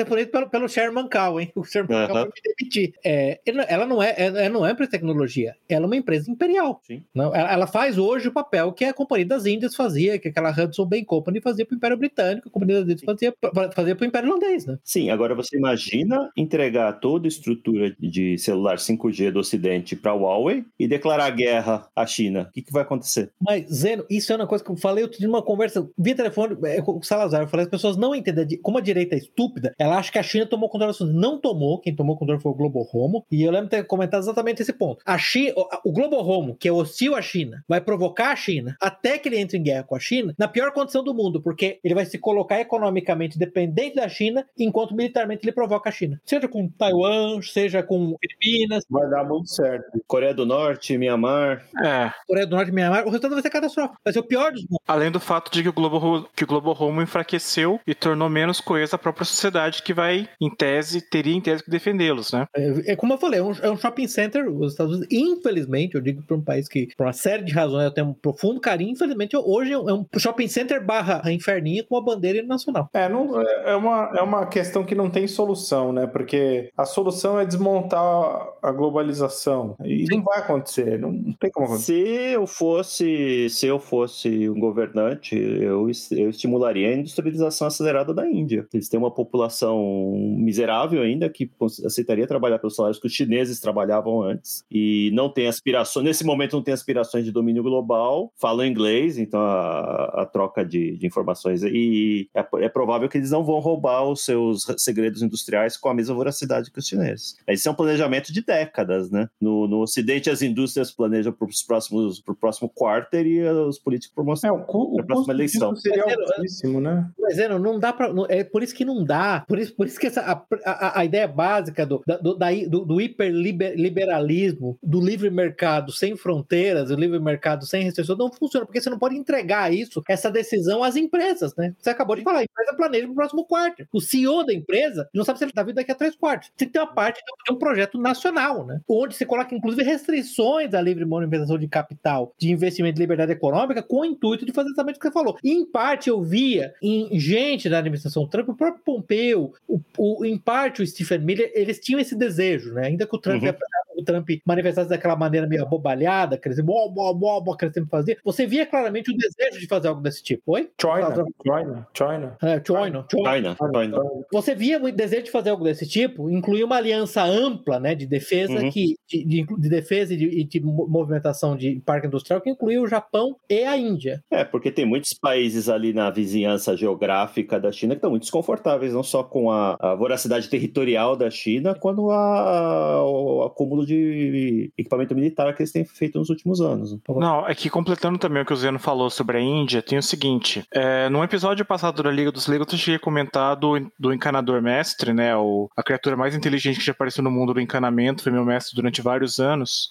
é punido pelo, pelo Sherman Cow, hein? O Sherman Aham. Cow vai me demitir. É, ela não é, ela não é empresa de tecnologia, ela é uma empresa imperial. Sim. Não, ela, ela faz hoje o papel que a Companhia das Índias fazia, que aquela Hudson Bay Company fazia para o Império Britânico, a Companhia das Índias fazia, fazia para o Império Holandês, né? Sim, agora você imagina entregar toda a estrutura de celular 5G do Ocidente para a Huawei e declarar guerra à China. O que, que vai acontecer? Mas, Zeno, isso é uma coisa que eu falei, eu tive uma conversa via telefone é, com o Salazar. Eu falei, as pessoas não entendem. de- Como a direita estúpida, ela acha que a China tomou controle do assunto. Não tomou, quem tomou controle foi o Globo Homo. E eu lembro de ter comentado exatamente esse ponto. A China, o, Globo Homo, que é hostil à China, vai provocar a China até que ele entre em guerra com a China, na pior condição do mundo, porque ele vai se colocar economicamente dependente da China, enquanto militarmente ele provoca a China. Seja com Taiwan, seja com Filipinas, Vai dar muito certo. Coreia do Norte, Mianmar. É, Coreia do Norte, Mianmar, o resultado vai ser catastrófico. Vai ser o pior dos mundos. além do fato de que o Globo, que o Globo Home enfraqueceu e tornou menos coesa a própria sociedade que vai, em tese, teria em tese que defendê-los, né? É, é como eu falei, é um, é um shopping center, os Estados Unidos, infelizmente, eu digo para um país que, por uma série de razões, eu tenho um profundo carinho, infelizmente, hoje é um, é shopping center barra inferninho com uma bandeira nacional. É, não, é, é uma, é uma questão que não tem solução, né? Porque a solução é desmontar a globalização. E não vai acontecer, não, não tem como acontecer. Se eu fosse, se eu fosse um governante, eu, eu estimularia a industrialização acelerada da Índia. Eles têm uma população miserável ainda que aceitaria trabalhar pelos salários que os chineses trabalhavam antes e não tem aspirações. Nesse momento não tem aspirações de domínio global. Falam inglês, então a, a troca de, de informações e é, é provável que eles não vão roubar os seus segredos industriais com a mesma voracidade que os chineses. Esse é um planejamento de décadas, né? No, no Ocidente, as indústrias planejam para os próximos, pro próximo quarter e os políticos É, promoção. o, cu, o próxima eleição. seria Mas, altíssimo, né? Mas, não dá pra. não- É, por isso que não dá, por isso, por isso que essa, a, a, a ideia básica do, do, do, do hiperliberalismo, do livre mercado sem fronteiras, o livre mercado sem restrições, não funciona, porque você não pode entregar isso, essa decisão às empresas, né? Você acabou de falar, a empresa planeja para o próximo quarto. O CEO da empresa não sabe se ele está vindo daqui a três quartos. Tem que ter uma parte de um projeto nacional, né? Onde você coloca, inclusive, restrições à livre movimentação de capital, de investimento de liberdade econômica, com o intuito de fazer exatamente o que você falou. E, em parte, eu via em gente da administração Trump, o próprio Pompeu, o, o, em parte o Stephen Miller, eles tinham esse desejo, né? Ainda que o Trump uhum o Trump manifestasse daquela maneira meio abobalhada, que ele bo, bo, bo, bo, que ele sempre fazia, você via claramente o desejo de fazer algo desse tipo. Oi? China, China, China. É, China, China. China. Você via o desejo de fazer algo desse tipo, incluir uma aliança ampla, né, de defesa uhum. que de, de, de, defesa e de, de, movimentação de parque industrial que incluía o Japão e a Índia. É, porque tem muitos países ali na vizinhança geográfica da China que estão muito desconfortáveis, não só com a, a voracidade territorial da China, quanto a, o acúmulo de equipamento militar que eles têm feito nos últimos anos. Não, é que completando também o que o Zeno falou sobre a Índia, tem o seguinte: é, num episódio passado da Liga dos Legos, eu cheguei a comentar do, do encanador mestre, né? O, a criatura mais inteligente que já apareceu no mundo do encanamento, foi meu mestre durante vários anos.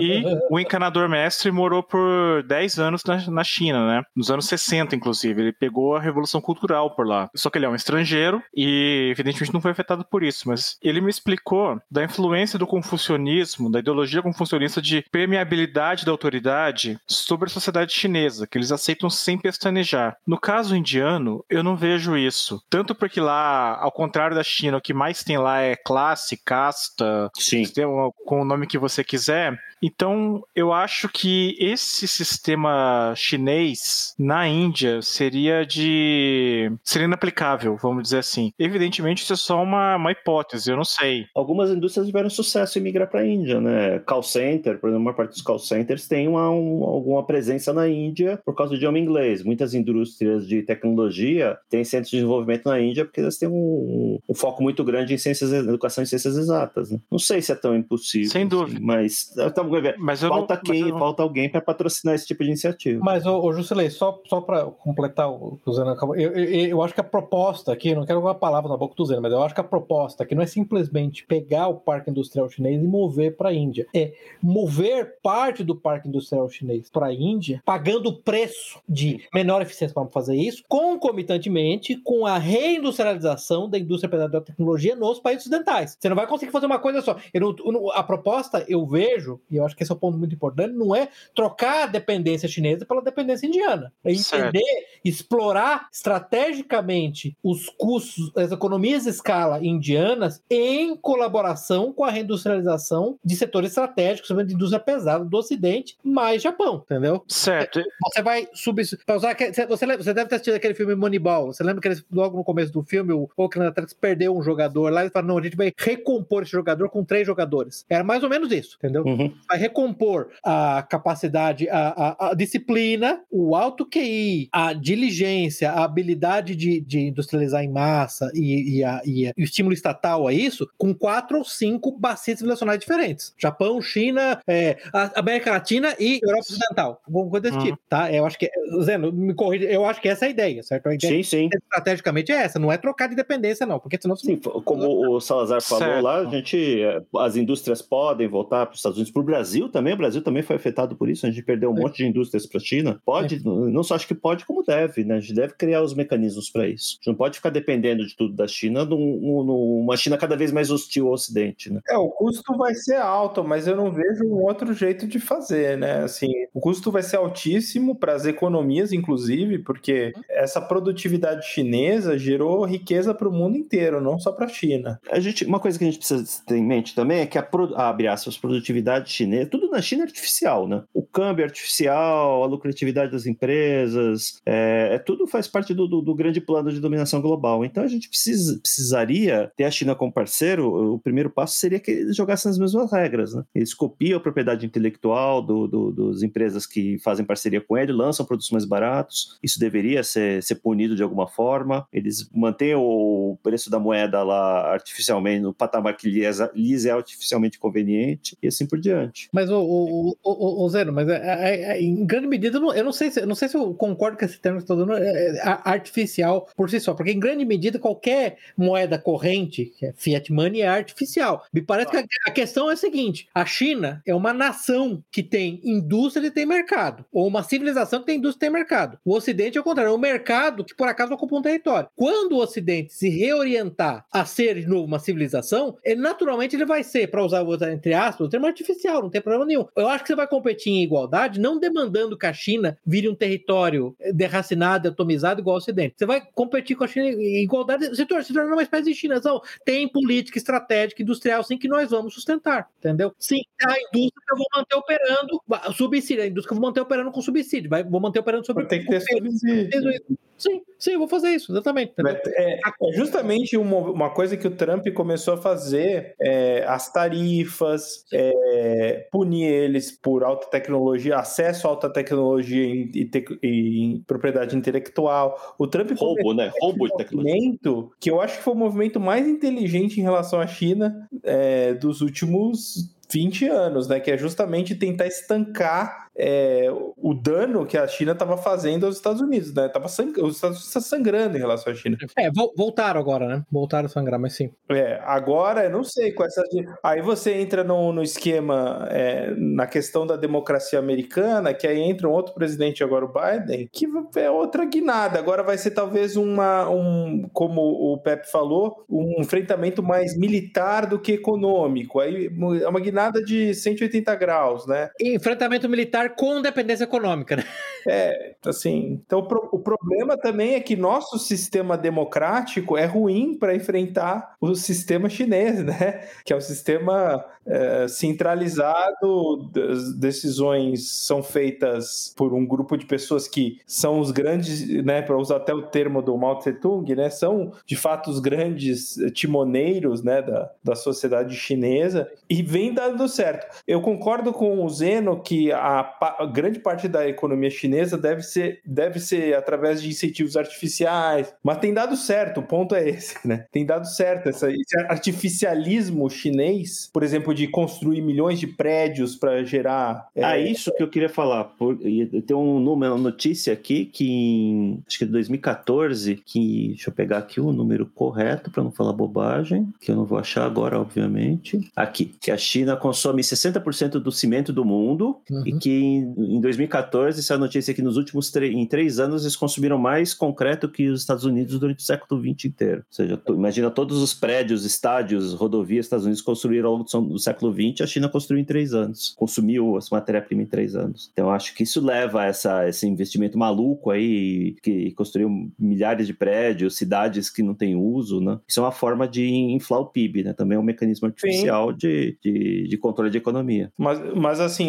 E o encanador mestre morou por 10 anos na, na China, né? Nos anos 60, inclusive. Ele pegou a revolução cultural por lá. Só que ele é um estrangeiro e, evidentemente, não foi afetado por isso, mas ele me explicou da influência do confucionismo confucionismo, da ideologia confucionista de permeabilidade da autoridade sobre a sociedade chinesa, que eles aceitam sem pestanejar. No caso indiano, eu não vejo isso. Tanto porque lá, ao contrário da China, o que mais tem lá é classe, casta, Sim. sistema com o nome que você quiser. Então, eu acho que esse sistema chinês na Índia seria de. seria inaplicável, vamos dizer assim. Evidentemente, isso é só uma, uma hipótese, eu não sei. Algumas indústrias tiveram sucesso em migrar para a Índia, né? Call center, por exemplo, uma parte dos call centers tem uma, um, alguma presença na Índia por causa do idioma inglês. Muitas indústrias de tecnologia têm centros de desenvolvimento na Índia porque elas têm um, um foco muito grande em ciências, educação em ciências exatas. Né? Não sei se é tão impossível. Sem dúvida. Assim, mas então, mas falta não, quem, mas falta alguém para patrocinar esse tipo de iniciativa. Mas, ô, ô Jusilei, só, só para completar o que o Zeno acabou, eu, eu, eu, acho que a proposta aqui, não quero uma palavra na boca do Zeno, mas eu acho que a proposta aqui não é simplesmente pegar o parque industrial chinês e mover para a Índia, é mover parte do parque industrial chinês para a Índia, pagando o preço de menor eficiência para fazer isso, concomitantemente com a reindustrialização da indústria pesada da tecnologia nos países ocidentais. Você não vai conseguir fazer uma coisa só. Eu, a proposta, eu vejo, e eu acho que esse é um ponto muito importante, não é trocar a dependência chinesa pela dependência indiana. É entender, certo. explorar estrategicamente os custos, as economias de escala indianas em colaboração com a reindustrialização de setores estratégicos, de indústria pesada do Ocidente, mais Japão, entendeu? Certo. Você vai subir. Você, você deve ter assistido aquele filme Moneyball. Você lembra que eles, logo no começo do filme, o Oakland Athletics perdeu um jogador lá e falaram: não, a gente vai recompor esse jogador com três jogadores. Era mais ou menos isso, entendeu? Uhum vai recompor a capacidade, a, a, a, disciplina, o alto QI, a diligência, a habilidade de, de industrializar em massa e, e, a, e, e, o estímulo estatal a isso, com quatro ou cinco bacias civilizacionais diferentes: Japão, China, é, América Latina e Europa Ocidental. Alguma coisa desse uhum. tipo, tá? Eu acho que, Zeno, me corrija, eu acho que essa é a ideia, certo? A ideia sim, sim. Estrategicamente é essa, não é trocar de dependência, não, porque senão. Sim, como o Salazar falou certo. lá, a gente, as indústrias podem voltar para os Estados Unidos, para o Brasil também, o Brasil também foi afetado por isso, a gente perdeu um é. monte de indústrias para a China. Pode, é. não só acho que pode, como deve, né? A gente deve criar os mecanismos para isso. A gente não pode ficar dependendo de tudo da China, numa China cada vez mais hostil ao Ocidente, né? É, o custo vai ser alto, mas eu não vejo um outro jeito de fazer, né? Assim, o custo vai ser altíssimo para as economias, inclusive, porque essa produtividade chinesa gerou riqueza para o mundo inteiro, não só para a China. A gente, uma coisa que a gente precisa ter em mente também é que a, abre aspas, produtividade chinesa, tudo na China é artificial, né? O câmbio é artificial, a lucratividade das empresas, é, é tudo faz parte do, do, do, grande plano de dominação global. Então a gente precisa, precisaria ter a China como parceiro. O primeiro passo seria que eles jogassem mesmas regras, né? Eles copiam a propriedade intelectual do, do, dos empresas que fazem parceria com ele, lançam produtos mais baratos. Isso deveria ser, ser punido de alguma forma. Eles mantêm o preço da moeda lá artificialmente no patamar que lhes, lhes é artificialmente conveniente e assim por diante. Mas o, o, o, o Zeno, mas é, é, é, em grande medida, eu não, eu não, sei se, eu não sei se eu concordo com esse termo que você está dando, é, é artificial por si só, porque em grande medida qualquer moeda corrente, que é fiat money, é artificial. Me parece que a, a questão é a seguinte: a China é uma nação que tem indústria e tem mercado, ou uma civilização que tem indústria e tem mercado. O Ocidente é o contrário, é um mercado que por acaso ocupa um território. Quando o Ocidente se reorientar a ser de novo uma civilização, ele, naturalmente ele vai ser, para usar entre aspas, o termo artificial, não tem problema nenhum. Eu acho que você vai competir em igualdade, não demandando que a China vire um território derracinado, atomizado igual ao Ocidente. Você vai competir com a China em igualdade, se torna, se uma espécie de China. Então, tem política estratégica industrial, sim, que nós vamos sustentar, entendeu? Sim, a indústria eu vou manter operando, subsídio, a indústria eu vou manter operando com subsídio, vai, vou manter operando sobre. Tem que ter subsídio. Sim, sim, eu vou fazer isso, exatamente. É, é, justamente uma, uma, coisa que o Trump começou a fazer, é, as tarifas, é, punir eles por alta tecnologia, acesso a alta tecnologia em, em, em propriedade intelectual. O Trump roubo, né? Roubo de tecnologia. Que eu acho que foi o movimento mais inteligente em relação à China é, dos últimos 20 anos, né? Que é justamente tentar estancar é, o dano que a China estava fazendo aos Estados Unidos, né? Tava sang... Os Estados Unidos estão sangrando em relação à China. É, voltaram agora, né? Voltaram a sangrar, mas sim. É, agora, eu não sei com essa. Aí você entra no, no esquema, é, na questão da democracia americana, que aí entra um outro presidente agora, o Biden, que é outra guinada. Agora vai ser talvez uma, um, como o Pepe falou, um enfrentamento mais militar do que econômico. Aí é uma guinada de 180 graus, né? Enfrentamento militar com dependência econômica, né? É, assim, então o, pro, o problema também é que nosso sistema democrático é ruim para enfrentar o sistema chinês, né? Que é o sistema é, centralizado, as decisões são feitas por um grupo de pessoas que são os grandes, né? Para usar até o termo do Mao Tse Tung, né? São de fato os grandes timoneiros, né? Da, da sociedade chinesa e vem dando certo. Eu concordo com o Zeno que a a grande parte da economia chinesa deve ser, deve ser através de incentivos artificiais, mas tem dado certo, o ponto é esse, né? Tem dado certo essa, esse artificialismo chinês, por exemplo, de construir milhões de prédios para gerar. Ah, é... isso que eu queria falar. Por, tem um número, uma notícia aqui que em, acho que 2014, que deixa eu pegar aqui o número correto para não falar bobagem, que eu não vou achar agora, obviamente. Aqui, que a China consome 60% do cimento do mundo uhum. e que em, 2014, essa notícia que nos últimos em três anos eles consumiram mais concreto que os Estados Unidos durante o século XX inteiro. Ou seja, imagina todos os prédios, estádios, rodovias Estados Unidos construíram ao longo do, século XX, a China construiu em três anos. Consumiu essa matéria-prima em três anos. Então, acho que isso leva a essa, esse investimento maluco aí, que construiu milhares de prédios, cidades que não têm uso, né? Isso é uma forma de inflar o PIB, né? Também é um mecanismo artificial de, de, de, controle de economia. Mas, mas assim,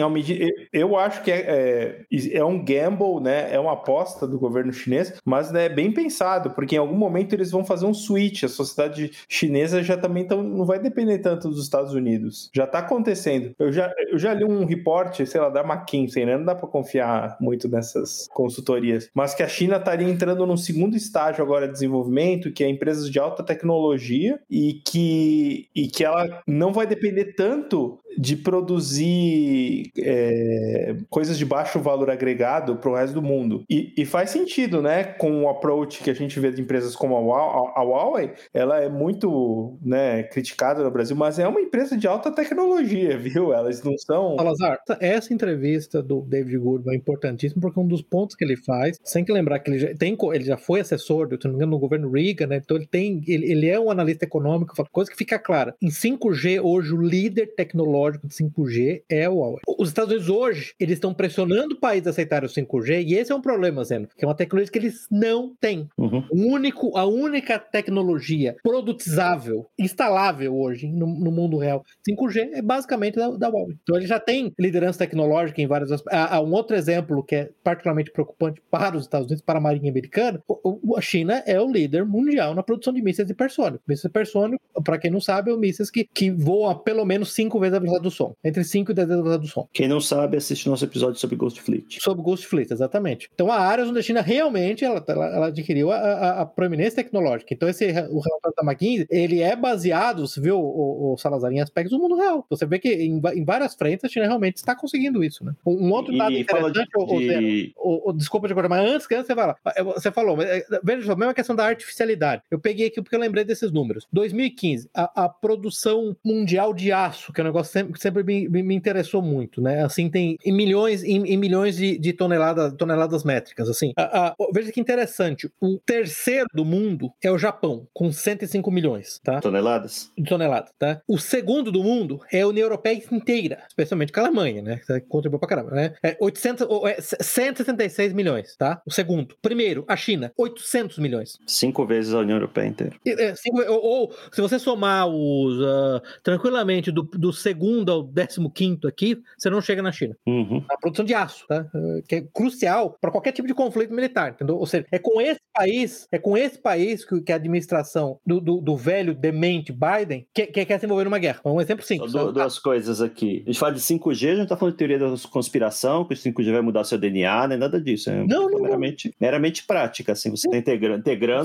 eu acho que é, é, é, um gamble, né? É uma aposta do governo chinês, mas né, é bem pensado, porque em algum momento eles vão fazer um switch. A sociedade chinesa já também tão, não vai depender tanto dos Estados Unidos. Já está acontecendo. Eu já, eu já li um reporte, sei lá, da McKinsey, né? Não dá para confiar muito nessas consultorias, mas que a China estaria entrando num segundo estágio agora de desenvolvimento, que é empresas de alta tecnologia e que, e que ela não vai depender tanto de produzir é, coisas de baixo valor agregado para o resto do mundo. E, e, faz sentido, né? Com o approach que a gente vê de empresas como a, Huawei, ela é muito né, criticada no Brasil, mas é uma empresa de alta tecnologia, viu? Elas não são. Salazar, essa entrevista do David Goodman é importantíssima porque um dos pontos que ele faz, sem que lembrar que ele já, tem, ele já foi assessor, se não me engano, no governo Reagan, né? Então ele tem, ele, ele é um analista econômico, coisa que fica clara. Em 5G, hoje, o líder tecnológico tecnológico de 5G é o Huawei. Os Estados Unidos hoje, eles estão pressionando o país a aceitar o 5G e esse é um problema, Zeno, que é uma tecnologia que eles não têm. Uhum. O único, a única tecnologia produtizável, instalável hoje no, no mundo real, 5G, é basicamente da, da Huawei. Então ele já tem liderança tecnológica em vários aspectos. Há, há um outro exemplo que é particularmente preocupante para os Estados Unidos, para a Marinha Americana. O- o- a China é o líder mundial na produção de mísseis hipersônicos. Mísseis hipersônicos, para quem não sabe, são mísseis que, que voam pelo menos 5 vezes a velocidade do som. Entre 5 e 10 vezes a velocidade do som. Quem não sabe, assiste nosso episódio sobre Ghost Fleet. Sobre o Ghost Fleet, exatamente. Então a área onde a China realmente ela, ela, ela adquiriu a, a, a proeminência tecnológica. Então esse o relatório da McKinsey, ele é baseado, você viu o, o Salazar, em aspectos do mundo real. Você vê que em, em várias frentes a China realmente está conseguindo isso, né? Um, um outro dado E interessante, de- ô, ô, desculpa de cortar, mas antes que antes você fala, é, você falou, mas, é, veja só, mesma questão da artificialidade. Eu peguei aqui porque eu lembrei desses números. 2015, a, a produção mundial de aço, que é um negócio sempre, sempre me, me- interessou muito, né? Assim, tem em milhões, em, em milhões de, de toneladas, toneladas métricas, assim. A- a- veja que interessante, o terceiro do mundo é o Japão, com 105 milhões, tá? Toneladas? de toneladas, tá? O segundo do mundo é a União Europeia inteira, especialmente com a Alemanha, né? Contribuiu pra caramba, né? É 800, ou é 166 milhões, tá? O segundo. Primeiro, a China, 800 milhões. Cinco vezes a União Europeia inteira. É, cinco- ou, ou, se você somar os ah, tranquilamente do, do segundo ao décimo quinto aqui, você não chega na China. Uhum. A produção de aço, tá? Eh, Que é crucial para qualquer tipo de conflito militar, entendeu? Ou seja, é com esse país, é com esse país que, que a administração do, do, do velho demente Biden que, que quer se envolver numa guerra. Um exemplo simples. du- duas coisas aqui. A gente fala de 5G, a gente tá falando de teoria da conspiração, que o 5G vai mudar seu DNA, nem nada disso. É Não, não, não. meramente, meramente prática, assim. Você está integrando, integrando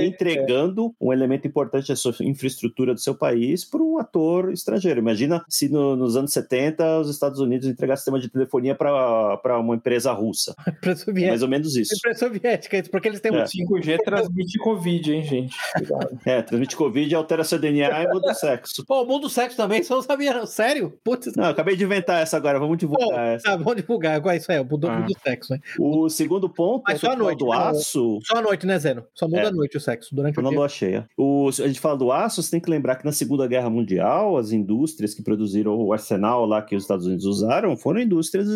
entregando um elemento importante da sua infraestrutura do seu país para um ator estrangeiro. Imagina se no- nos anos 70 os Estados Unidos entregassem sistema de telefonia para uma empresa russa. É mais ou menos isso. Empresa soviética, isso, porque eles têm um É. 5G transmite Covid, hein, gente? Cuidado. É, transmite Covid, altera seu DNA e muda o sexo. Pô, o mundo do sexo também, você não sabia, não? Sério? Putz. Não, acabei de inventar essa agora, vamos Pô, divulgar essa. tá, vamos divulgar. Agora isso aí, o mundo, Ah. do sexo, né? O segundo ponto Mas é só à noite, do né? aço. Só à noite, né, Zeno? Só muda É. à noite o sexo. Durante Eu o não dia. lua cheia. O, a gente fala do aço, você tem que lembrar que na Segunda Guerra Mundial, as indústrias que produziram o arsenal lá que os Estados Unidos usaram foram indústrias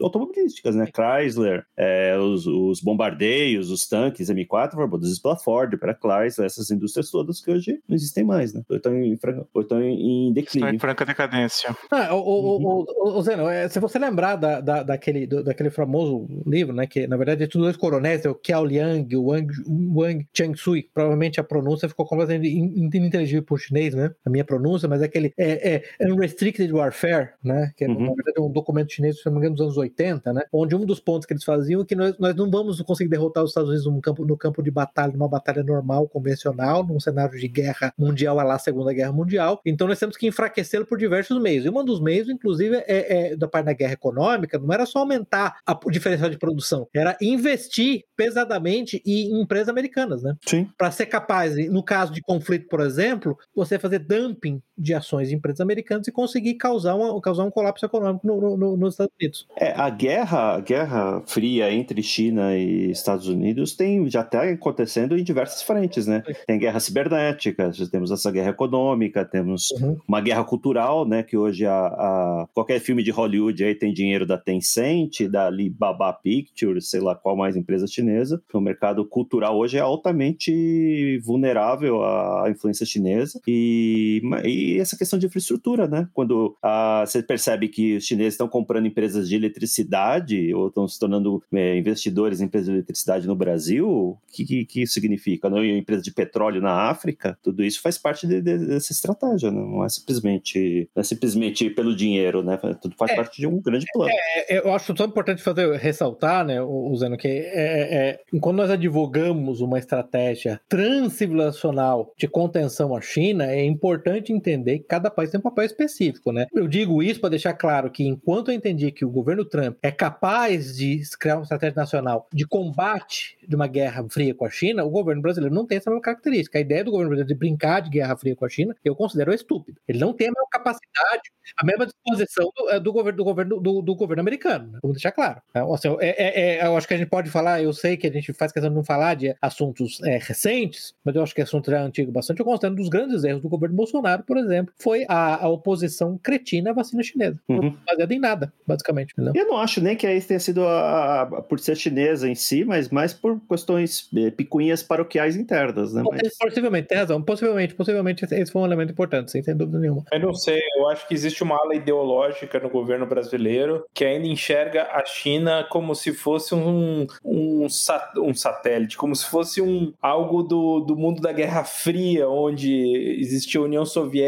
automobilísticas, né? Chrysler, é, os, os bombardeios, os tanques M4 foram produzidos pela Ford, pela Chrysler, essas indústrias todas que hoje não existem mais, né? Ou estão em, ou estão em, em Estão declínio. em franca decadência. Ah, o, o, Uhum. o, o, o Zeno, é, se você lembrar da, da, daquele, do- daquele famoso livro, né, que na verdade é tudo dois coronéis, é o Kiao Liang o Wang, Wang Chengsui, provavelmente a pronúncia ficou completamente in- ininteligível por chinês, né, a minha pronúncia, mas é aquele é, é Unrestricted Warfare, né, que é Uhum. na verdade um documento chinês, se não me engano, dos anos 80, né, onde um dos pontos que eles faziam é que nós, nós não vamos conseguir derrotar os Estados Unidos no campo, no campo de batalha, numa batalha normal, convencional, num cenário de guerra mundial, a lá Segunda Guerra Mundial, então nós temos que enfraquecê-lo por diversos meios, e um dos meios, inclusive, é, é, da parte da guerra econômica, não era só aumentar a- diferencial de produção, era investir pesadamente em empresas americanas, né? Sim. Para ser capaz, no caso de conflito, por exemplo, você fazer dumping de ações de empresas americanas e conseguir causar, uma, causar um colapso econômico no- no- nos Estados Unidos. É, a guerra, a guerra fria entre China e Estados Unidos tem já está acontecendo em diversas frentes, né? Tem guerra cibernética, temos essa guerra econômica, temos Uhum. uma guerra cultural, né? Que hoje a, a- qualquer filme de Hollywood aí tem dinheiro da Tencent, da Alibaba Pictures, sei lá qual mais empresa chinesa. O mercado cultural hoje é altamente vulnerável à influência chinesa e, e essa questão de infraestrutura, né? Quando ah, você percebe que os chineses estão comprando empresas de eletricidade ou estão se tornando é, investidores em empresas de eletricidade no Brasil, o que, que, que isso significa? Não? E empresa de petróleo na África, tudo isso faz parte de- de- dessa estratégia, né? não é simplesmente não é simplesmente pelo dinheiro, né? Tudo faz É. parte de um grande plano. É, eu acho tão importante fazer ressaltar, né, o o Zeno, que é, é, quando nós advogamos uma estratégia transcivilizacional de contenção à China, é importante entender que cada país tem um papel específico, né? Eu digo isso para deixar claro que enquanto eu entendi que o governo Trump é capaz de criar uma estratégia nacional de combate de uma guerra fria com a China, o governo brasileiro não tem essa mesma característica. A ideia do governo brasileiro de brincar de guerra fria com a China, eu considero estúpido. Ele não tem a mesma capacidade a mesma disposição do, é, do governo do governo do, do governo americano. né? Vamos deixar claro. É, assim, é- é- é- eu acho que a gente pode falar, eu sei que a gente faz questão de não falar de assuntos é, recentes, mas eu acho que assunto já antigo bastante. Eu considero um dos grandes erros do governo Bolsonaro, por exemplo exemplo, foi a, a oposição cretina à vacina chinesa. Uhum. Baseada em nada, basicamente. Entendeu? Eu não acho nem que isso tenha sido a- a- por ser chinesa em si, mas mais por questões eh, picuinhas paroquiais internas, né? Mas- Possivelmente, tem razão. Possivelmente, possivelmente esse foi um elemento importante, sem dúvida nenhuma. Eu não sei, eu acho que existe uma ala ideológica no governo brasileiro que ainda enxerga a China como se fosse um, um, sa- um satélite, como se fosse um algo do, do mundo da Guerra Fria, onde existia a União Soviética,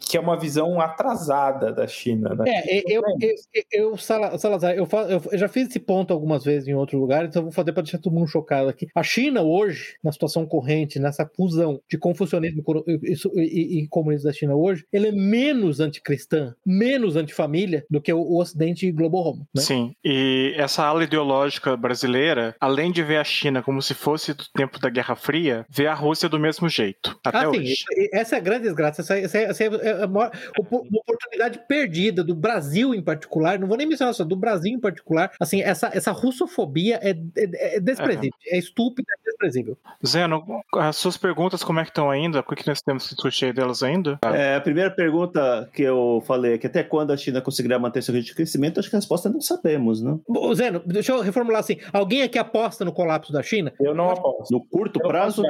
que é uma visão atrasada da China. Né? É, eu, eu, eu, eu, Sala- Salazar, eu, eu- já fiz esse ponto algumas vezes em outros lugares, então eu vou fazer para deixar todo mundo chocado aqui. A China hoje, na situação corrente, nessa fusão de confucionismo e e, e- comunismo da China hoje, ele é menos anticristã, menos antifamília do que o, o Ocidente Global Home. Né? Sim, e essa ala ideológica brasileira, além de ver a China como se fosse do tempo da Guerra Fria, vê a Rússia do mesmo jeito, até Ah, sim, hoje. e- essa é a grande desgraça. Essa, essa, essa é a maior- uma oportunidade perdida do Brasil em particular. Não vou nem mencionar só, do Brasil em particular. Assim, essa, essa russofobia é, é, é desprezível. É. estúpida, é desprezível. Zeno, as suas perguntas como é que estão ainda? O que que nós temos que discutir delas ainda? É, a primeira pergunta que eu falei é que até quando a China conseguirá manter seu ritmo de crescimento, acho que a resposta é não sabemos, né? Ô, Zeno, deixa eu reformular assim. Alguém aqui aposta no colapso da China? Eu não aposto. No curto Pelo prazo,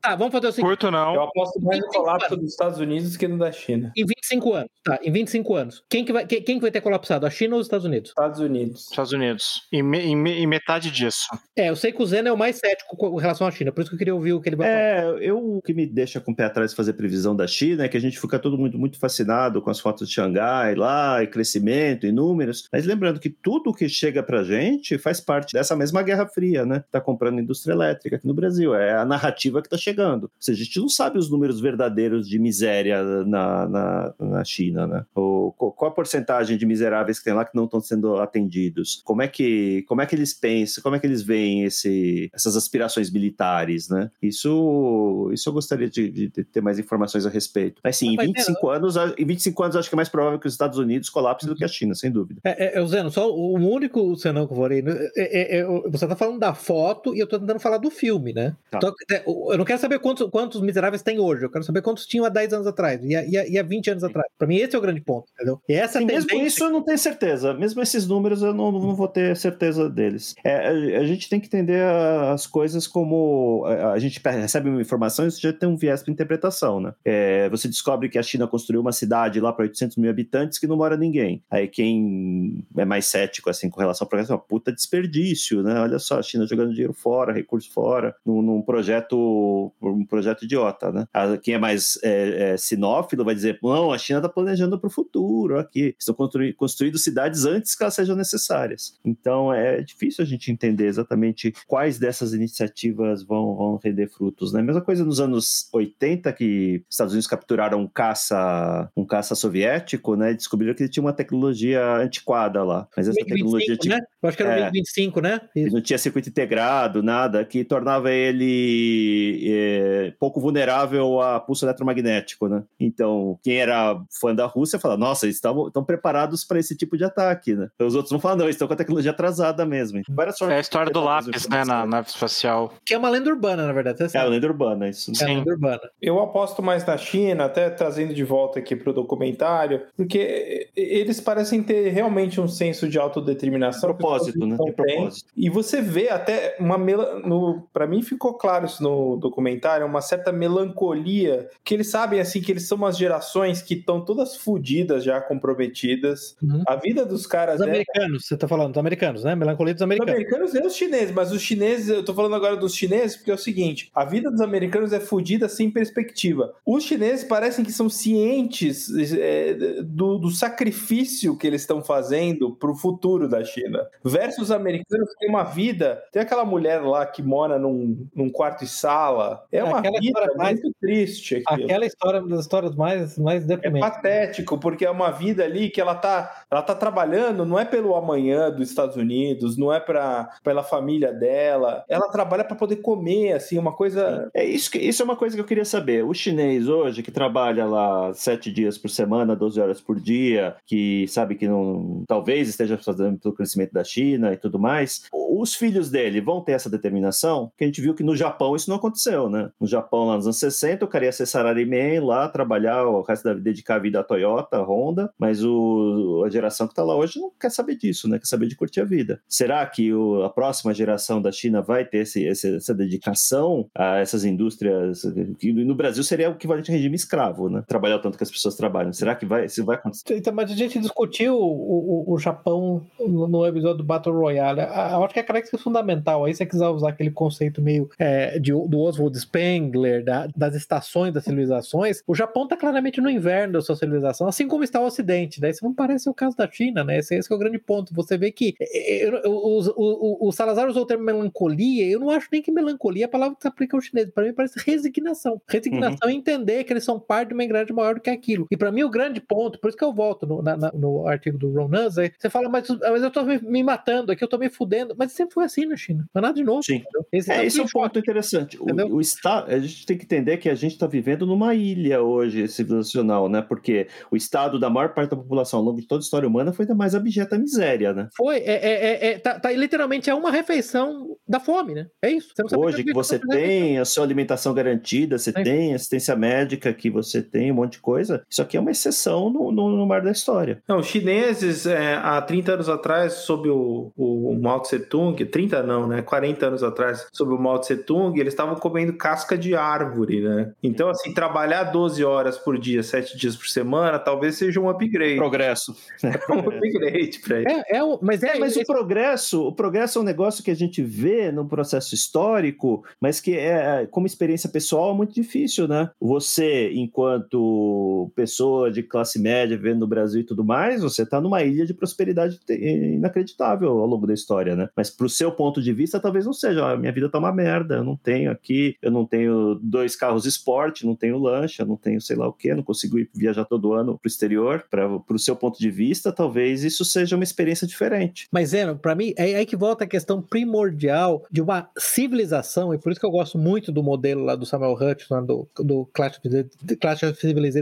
Tá, vamos fazer o seguinte. Curto eu não. aposto mais no colapso dos Estados Unidos que no da China. Em 25 anos, tá, em 25 anos, quem que vai, quem, quem que vai ter colapsado? A China ou os Estados Unidos? Estados Unidos. Estados Unidos. E, me- e me- e metade disso. É, eu sei que o Zeno é o mais cético com relação à China, por isso que eu queria ouvir o que ele vai falar. É, eu, o que me deixa com o pé atrás de fazer previsão da China é que a gente fica todo mundo muito fascinado com as fotos de Xangai lá, e crescimento, e números. Mas lembrando que tudo que chega pra gente faz parte dessa mesma Guerra Fria, né? Tá comprando indústria elétrica aqui no Brasil. É a narrativa que tá chegando. Ou seja, a gente não sabe os números verdadeiros de miséria na, na, na China, né? Ou, qual a porcentagem de miseráveis que tem lá que não estão sendo atendidos? Como é que, como é que eles pensam, como é que eles veem esse, essas aspirações militares, né? Isso, isso eu gostaria de, de- ter mais informações a respeito. Mas sim, em Mas, 25 anos, em 25 anos acho que é mais provável que os Estados Unidos colapsem do que a China, sem dúvida. É, é, é, Zeno, só o único senão que eu falei. né, é- é- é- você tá falando da foto e eu tô tentando falar do filme, né? Tá. Então, é, eu não quero saber quantos, quantos miseráveis tem hoje, eu quero saber quantos tinham há 10 anos atrás e há, e há- e há 20 anos atrás. Pra mim, esse é o grande ponto, entendeu? E essa Sim, mesmo tendência- isso eu não tenho certeza. Mesmo esses números eu não, não vou ter certeza deles. É, a, a gente tem que entender as coisas como a, a gente recebe uma informação e isso já tem um viés para interpretação, né? É, você descobre que a China construiu uma cidade lá para 800 mil habitantes que não mora ninguém. Aí quem é mais cético assim com relação ao progresso, uma puta desperdício, né? Olha só, a China jogando dinheiro fora, recurso fora, num, num projeto um projeto idiota, né? Quem é mais é, é, sinófilo vai dizer, não, a China está planejando para o futuro aqui, estão construindo cidades antes que elas sejam necessárias. Então é difícil a gente entender exatamente quais dessas iniciativas vão, vão render frutos, né? Mesma coisa nos anos 80 que os Estados Unidos capturaram um caça, um caça soviético, né? E descobriram que ele tinha uma tecnologia antiquada lá, mas essa MiG-25, tecnologia tinha né? Eu acho que era o É. MiG-25, né? Isso. não tinha circuito integrado, nada, que tornava ele é, pouco vulnerável a pulso eletromagnético, né? Então, quem era fã da Rússia fala, nossa, eles estão preparados para esse tipo de ataque, né? Os outros não falam, não, eles estão com a tecnologia atrasada mesmo. Várias É a história do lápis, né, na informação. nave espacial. Que é uma lenda urbana, na verdade. Você É sabe. lenda urbana, isso. É Sim. uma lenda urbana. Eu aposto mais na China, até trazendo de volta aqui para o documentário, porque eles parecem ter realmente um senso de autodeterminação. Propósito, né? Tem propósito. E você vê até uma mela... no para mim ficou claro isso no documentário, uma certa melancolia, que eles sabem assim que eles são umas gerações que estão todas fodidas já comprometidas. Uhum. A vida dos caras Os é americanos, você tá falando, dos americanos, né? Melancolia dos os americanos. americanos e os chineses, mas os chineses, eu tô falando agora dos chineses, porque é o seguinte: a vida dos americanos é fodida sem perspectiva. Os chineses parecem que são cientes é, do, do sacrifício que eles estão fazendo pro futuro da China. Versus os americanos que têm uma vida. Tem aquela mulher lá que mora num, num quarto e sala. É uma Aquela vida história mais- muito triste. aquilo. Aquela história, das histórias mais, mais É deprimentes. patético, porque é uma vida ali que ela tá, ela tá trabalhando, não é pelo amanhã dos Estados Unidos, não é pra, pela família dela, ela trabalha para poder comer, assim, uma coisa. É isso, que, isso é uma coisa que eu queria saber. O chinês hoje, que trabalha lá sete dias por semana, 12 horas por dia, que sabe que não, talvez esteja fazendo pelo crescimento da China e tudo mais, os filhos dele vão ter essa determinação? Que a gente viu que no Japão isso não aconteceu, né? No Japão, lá nos anos 60, o cara ia ser salaryman lá, lá, trabalhar o resto da vida, dedicar a vida à Toyota, à Honda, mas o, a geração que está lá hoje não quer saber disso, né? Quer saber de curtir a vida. Será que o, a próxima geração da China vai ter esse, esse, essa dedicação a essas indústrias que no Brasil seria o equivalente a regime escravo, né? Trabalhar o tanto que as pessoas trabalham. Será que vai, isso vai acontecer? Então, mas a gente discutiu o, o, o Japão no, episódio do Battle Royale. Eu acho que a característica fundamental, aí se você quiser usar aquele conceito meio é, de, do Oswald Spengler, da, das estações das civilizações, o Japão está claramente no inverno da sua civilização, assim como está o Ocidente. Daí isso não parece o caso da China, né? Esse, esse é o grande ponto. Você vê que é, é, o, o, o, Salazar usou o termo melancolia, eu não acho nem que melancolia é a palavra que se aplica ao chinês. Para mim parece resignação. Resignação uhum. é entender que eles são parte de uma engrenagem maior do que aquilo. E para mim o grande ponto, por isso que eu volto no, na, no artigo do Ron é, você fala, mas, mas eu tô me, me, matando aqui, eu tô me fudendo. Mas sempre foi assim na China. Não é nada de novo. Sim. Esse, é, esse é um ponto interessante. O, o Estado, a gente tem que entender que a gente está vivendo numa ilha hoje civilizacional, né? Porque o estado da maior parte da população ao longo de toda a história humana foi da mais abjeta miséria, né? Foi, é, é, é, é tá, tá, literalmente é uma refeição da fome, né? É isso. hoje que você tem a sua alimentação garantida, você é. tem assistência médica, que você tem um monte de coisa, isso aqui é uma exceção no, no, no mar da história. Não, os chineses, é, há 30 anos atrás, sob o, o, o Mao Tse Tung, 30 não, né? 40 anos atrás, sob o Mao Tse Tung, eles estavam comendo casca de árvore, né? Então, assim, trabalhar 12 horas por dia, 7 dias por semana, talvez seja um upgrade. Progresso. É um upgrade para ele. É, é, mas é, mas o progresso, o progresso é um negócio que a gente vê no processo histórico, mas que é, como experiência pessoal é muito difícil, né? Você, enquanto pessoa de classe média, vivendo no Brasil e tudo mais, você está numa ilha de prosperidade inacreditável ao longo da história, né? Mas pro seu ponto de vista, talvez não seja, ah, minha vida tá uma merda, eu não tenho aqui, eu não tenho dois carros esporte, não tenho lancha, não tenho sei lá o que, não consigo ir viajar todo ano pro exterior, para pro seu ponto de vista, talvez isso seja uma experiência diferente. Mas, Zeno, para mim, é aí que volta a questão primordial de uma civilização, e por isso que eu gosto muito do modelo lá do Samuel Hutchinson, do, do Clash of, Clash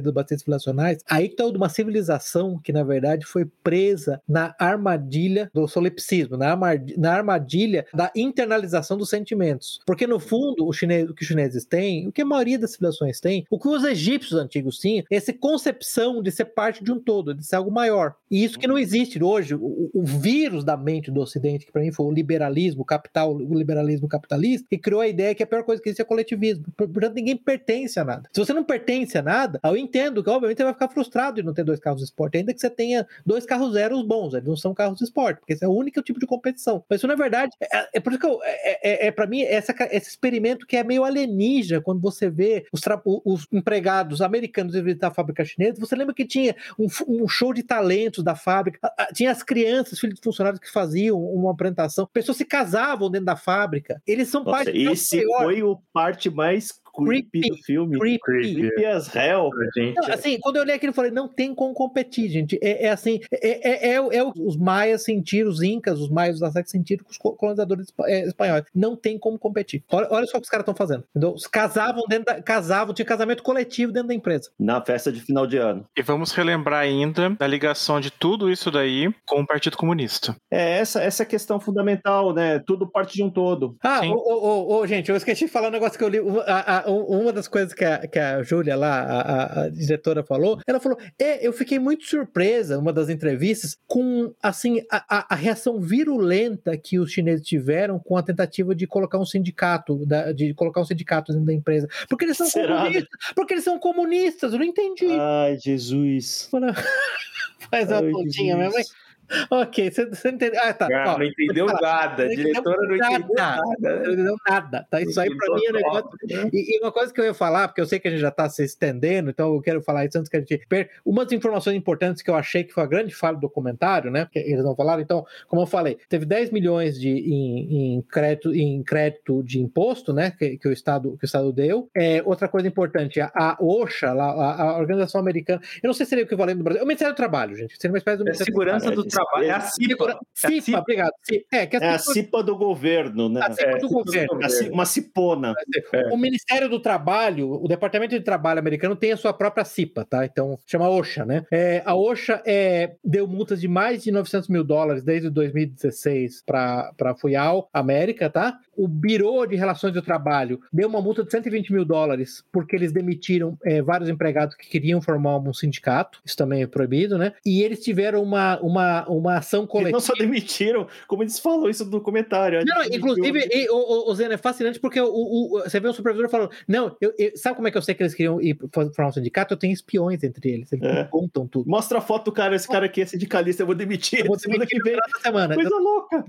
dos batistas civilizacionais, aí que tá uma civilização que, na verdade, foi presa na armadilha do solipsismo, na armadilha da internalização dos sentimentos. Porque, no fundo, o, chinês, o que os chineses têm, o que a maioria das civilizações tem, o que os egípcios antigos tinham, é essa concepção de ser parte de um todo, de ser algo maior. E isso que não existe hoje. O, o vírus da mente do Ocidente, que para mim foi o liberalismo, o capital, o liberalismo capitalista, que criou a ideia que a pior coisa que existe é coletivismo. Portanto, ninguém pertence a nada. Se você não pertence a nada, eu entendo que, obviamente, você vai ficar frustrado de não ter dois carros de esporte, ainda que você tenha dois carros zeros bons, eles não são carros de esporte, porque esse é o único tipo de competição. Mas isso, na verdade, é, é por isso que eu, é, é, é para mim essa, esse experimento que é meio alienígena quando você vê os, os empregados americanos visitar a fábrica chinesa. Você lembra que tinha um, um show de talentos da fábrica, tinha as crianças, filhos de funcionários que faziam uma apresentação, pessoas se casavam dentro da fábrica. Eles são Nossa, parte Esse foi o parte mais creepy, do filme. Creepy. Creepy as hell. Não, assim, quando eu olhei aquilo, eu falei, não tem como competir, gente. É, é assim, é, é, é, é os maias sentiram, os incas, os maias dos Aztecs sentiram com os colonizadores é, espanhóis. Não tem como competir. Olha, olha só o que os caras estão fazendo. Entendeu? Os casavam dentro da, casavam, tinha casamento coletivo dentro da empresa. Na festa de final de ano. E vamos relembrar ainda da ligação de tudo isso daí com o Partido Comunista. É, essa, essa é a questão fundamental, né? Tudo parte de um todo. Ah, ô, ô, ô, gente, eu esqueci de falar um negócio que eu li. A, a, uma das coisas que a, que a Júlia lá, a, a, diretora, falou, ela falou: é, eu fiquei muito surpresa, uma das entrevistas, com assim, a, a, reação virulenta que os chineses tiveram com a tentativa de colocar um sindicato, da, de colocar um sindicato dentro da empresa. Porque eles são Será? comunistas. Porque eles são comunistas, eu não entendi. Ai, Jesus. Faz uma pontinha, mãe. Ok, você, você entendeu. Ah, tá. Ah, Ó, não entendeu nada. A diretora não entendeu nada. Não entendeu nada. Tá? Isso aí pra mim é um negócio. Né? E, e, uma coisa que eu ia falar, porque eu sei que a gente já tá se estendendo, então eu quero falar isso antes que a gente. Per... Umas informações importantes que eu achei que foi a grande falha do documentário, né? Que eles não falaram. Então, como eu falei, teve 10 milhões de, em, em, crédito, em crédito de imposto, né? Que, que, o, Estado, que o Estado deu. É, outra coisa importante, a, a OSHA, a, a, Organização Americana, eu não sei se seria o equivalente do Brasil. É o Ministério do Trabalho, gente. Seria uma espécie do é Ministério segurança do, Trabalho. É a CIPA. CIPA, CIPA, obrigado. É, que é a CIPA do governo, né? A CIPA é, do governo. Uma cipona. É. O Ministério do Trabalho, o Departamento de Trabalho americano tem a sua própria CIPA, tá? Então, chama OSHA, né? É, a OSHA é, deu multas de mais de 900 mil dólares desde 2016 para a FUIAL América, tá? O Biro de Relações do Trabalho deu uma multa de 120 mil dólares porque eles demitiram é, vários empregados que queriam formar um sindicato. Isso também é proibido, né? E eles tiveram uma, uma, uma ação coletiva. Eles não só demitiram, como eles falam isso no documentário. Não, inclusive, e, o, o, Zeno, é fascinante porque o, o, você vê um supervisor falando: Não, eu, eu, sabe como é que eu sei que eles queriam ir formar um sindicato? Eu tenho espiões entre eles. Eles é. contam tudo. Mostra a foto do cara, esse cara aqui é sindicalista, eu vou demitir. Eu vou semana que vem. Semana. Coisa louca.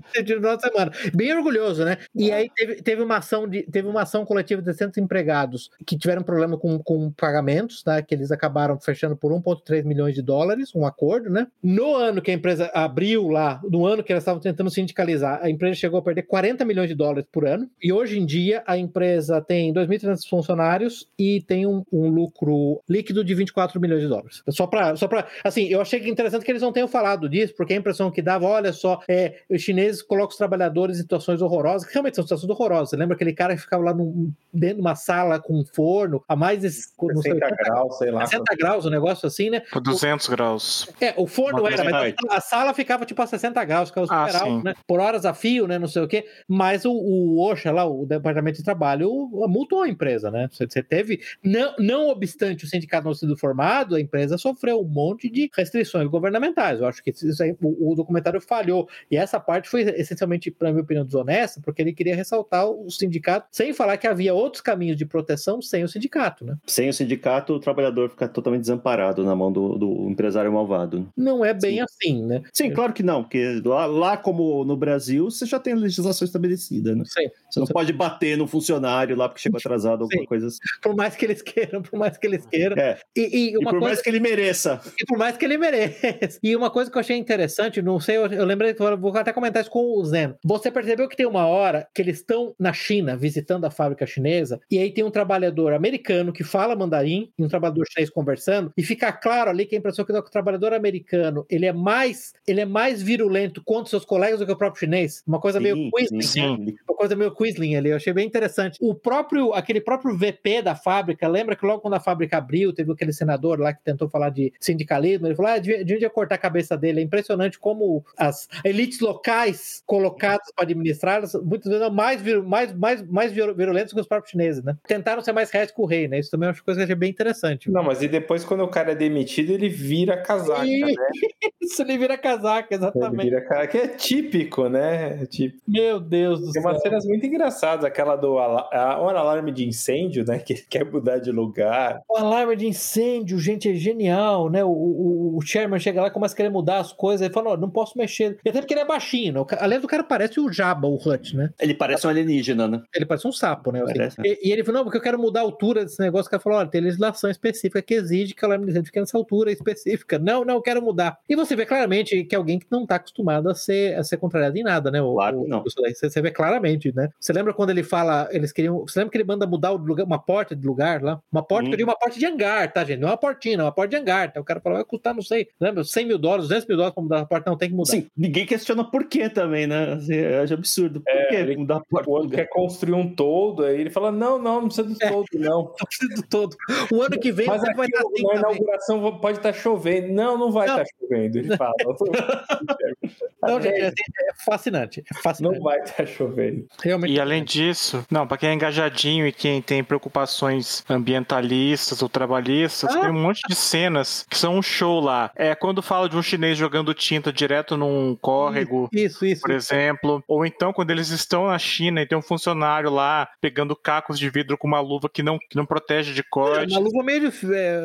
semana. Bem orgulhoso, né? E aí teve, teve, uma ação de, teve uma ação coletiva de 600 empregados que tiveram problema com, com pagamentos, tá? Que eles acabaram fechando por 1,3 milhões de dólares, um acordo, né? No ano que a empresa abriu lá, no ano que elas estavam tentando sindicalizar, a empresa chegou a perder 40 milhões de dólares por ano. E hoje em dia a empresa tem 2.300 funcionários e tem um, um, lucro líquido de 24 milhões de dólares. Só para, só para, assim, eu achei que interessante que eles não tenham falado disso, porque a impressão que dava, olha só, é, os chineses colocam os trabalhadores em situações horrorosas, que realmente são situações horrorosas. Você lembra aquele cara que ficava lá num, dentro de uma sala com um forno a mais de 60 sei, graus, sei lá. 60 graus, um negócio assim, né? Por 200 o, graus. É, o forno era, mas a, sala ficava tipo a 60 graus, ficava super ah, alto, né? Por horas a fio, né? Não sei o quê. Mas o, o OSHA lá, o Departamento de Trabalho, multou a empresa, né? Você, você teve, não, não obstante o sindicato não sido formado, a empresa sofreu um monte de restrições governamentais. Eu acho que isso aí, o, o documentário falhou. E essa parte foi essencialmente, para minha opinião, desonesta, porque ele queria ressaltar o sindicato, sem falar que havia outros caminhos de proteção sem o sindicato, né? Sem o sindicato, o trabalhador fica totalmente desamparado na mão do, do empresário malvado. Não é bem Sim. assim, né? Sim, claro que não, porque lá, lá, como no Brasil, você já tem legislação estabelecida, né? Sim. Você não Sim. pode bater no funcionário lá porque chegou atrasado, alguma coisa assim. Por mais que eles queiram, por mais que eles queiram. É. E, e, e por coisa... mais que ele mereça. E por mais que ele mereça. E uma coisa que eu achei interessante, não sei, eu, eu lembrei, vou até comentar isso com o Zeno. Você percebeu que tem uma hora que eles estão na China, visitando a fábrica chinesa, e aí tem um trabalhador americano que fala mandarim e um trabalhador chinês conversando, e fica claro ali que a impressão que o trabalhador americano, ele é mais, ele é mais virulento contra seus colegas do que o próprio chinês. Uma coisa sim, meio Quisling. Sim. Uma coisa meio Quisling ali, eu achei bem interessante. O próprio, aquele próprio VP da fábrica, lembra que logo quando a fábrica abriu, teve aquele senador lá que tentou falar de sindicalismo, ele falou, ah, de, de onde ia cortar a cabeça dele. É impressionante como as elites locais colocadas para administrar, muitas vezes mais, mais, mais, mais virulentos que os próprios chineses, né? Tentaram ser mais reais que o rei, né? Isso também é uma coisa que eu achei bem interessante. Não, mas e depois quando o cara é demitido, ele vira casaca, e... né? Isso, ele vira casaca, exatamente. Ele vira casaca, que é típico, né? É típico. Meu Deus do Tem céu. Tem umas cenas muito engraçadas, aquela do ala... alarme de incêndio, né? Que quer mudar de lugar. O alarme de incêndio, gente, é genial, né? O, o, o Sherman chega lá e começa a querer mudar as coisas, ele fala, não posso mexer. E até porque ele é baixinho, né? Aliás, o cara parece o Jabba, o Hut, né? Ele parece um alienígena, né? Ele parece um sapo, né? Assim. E, e, ele falou, não, porque eu quero mudar a altura desse negócio. O cara falou, olha, tem legislação específica que exige que de incêndio fique nessa altura específica. Não, não, eu quero mudar. E você vê claramente que é alguém que não tá acostumado a ser, a ser contrariado em nada, né? O, claro que não. Você, você vê claramente, né? Você lembra quando ele fala, eles queriam. Você lembra que ele manda mudar o lugar, uma porta de lugar lá? Uma porta, hum. eu digo uma porta de hangar, tá, gente? Não é uma portinha, não, é uma porta de hangar. Então o cara falou, vai custar, não sei, lembra? 100 mil dólares, 200 mil dólares pra mudar a porta, não tem que mudar. Sim, ninguém questiona por quê também, né? Assim, é absurdo. Por é, que mudar a porta? O outro quer construir um todo, aí ele fala, não, não, não precisa do todo, não. Não precisa do todo. O ano que vem Mas vai estar assim Na inauguração pode estar chovendo. Não, não vai estar chovendo, ele fala. não, gente, é, assim, é, fascinante, é fascinante. Não vai estar chovendo. Realmente e além disso, não, para quem é engajadinho e quem tem preocupações ambientalistas ou trabalhistas, ah. tem um monte de cenas que são um show lá. É quando fala de um chinês jogando tinta direto num córrego, isso, isso, por isso. exemplo, ou então quando eles estão na China e tem um funcionário lá pegando cacos de vidro com uma luva que não, que não protege de corte. É, uma luva meio de, é,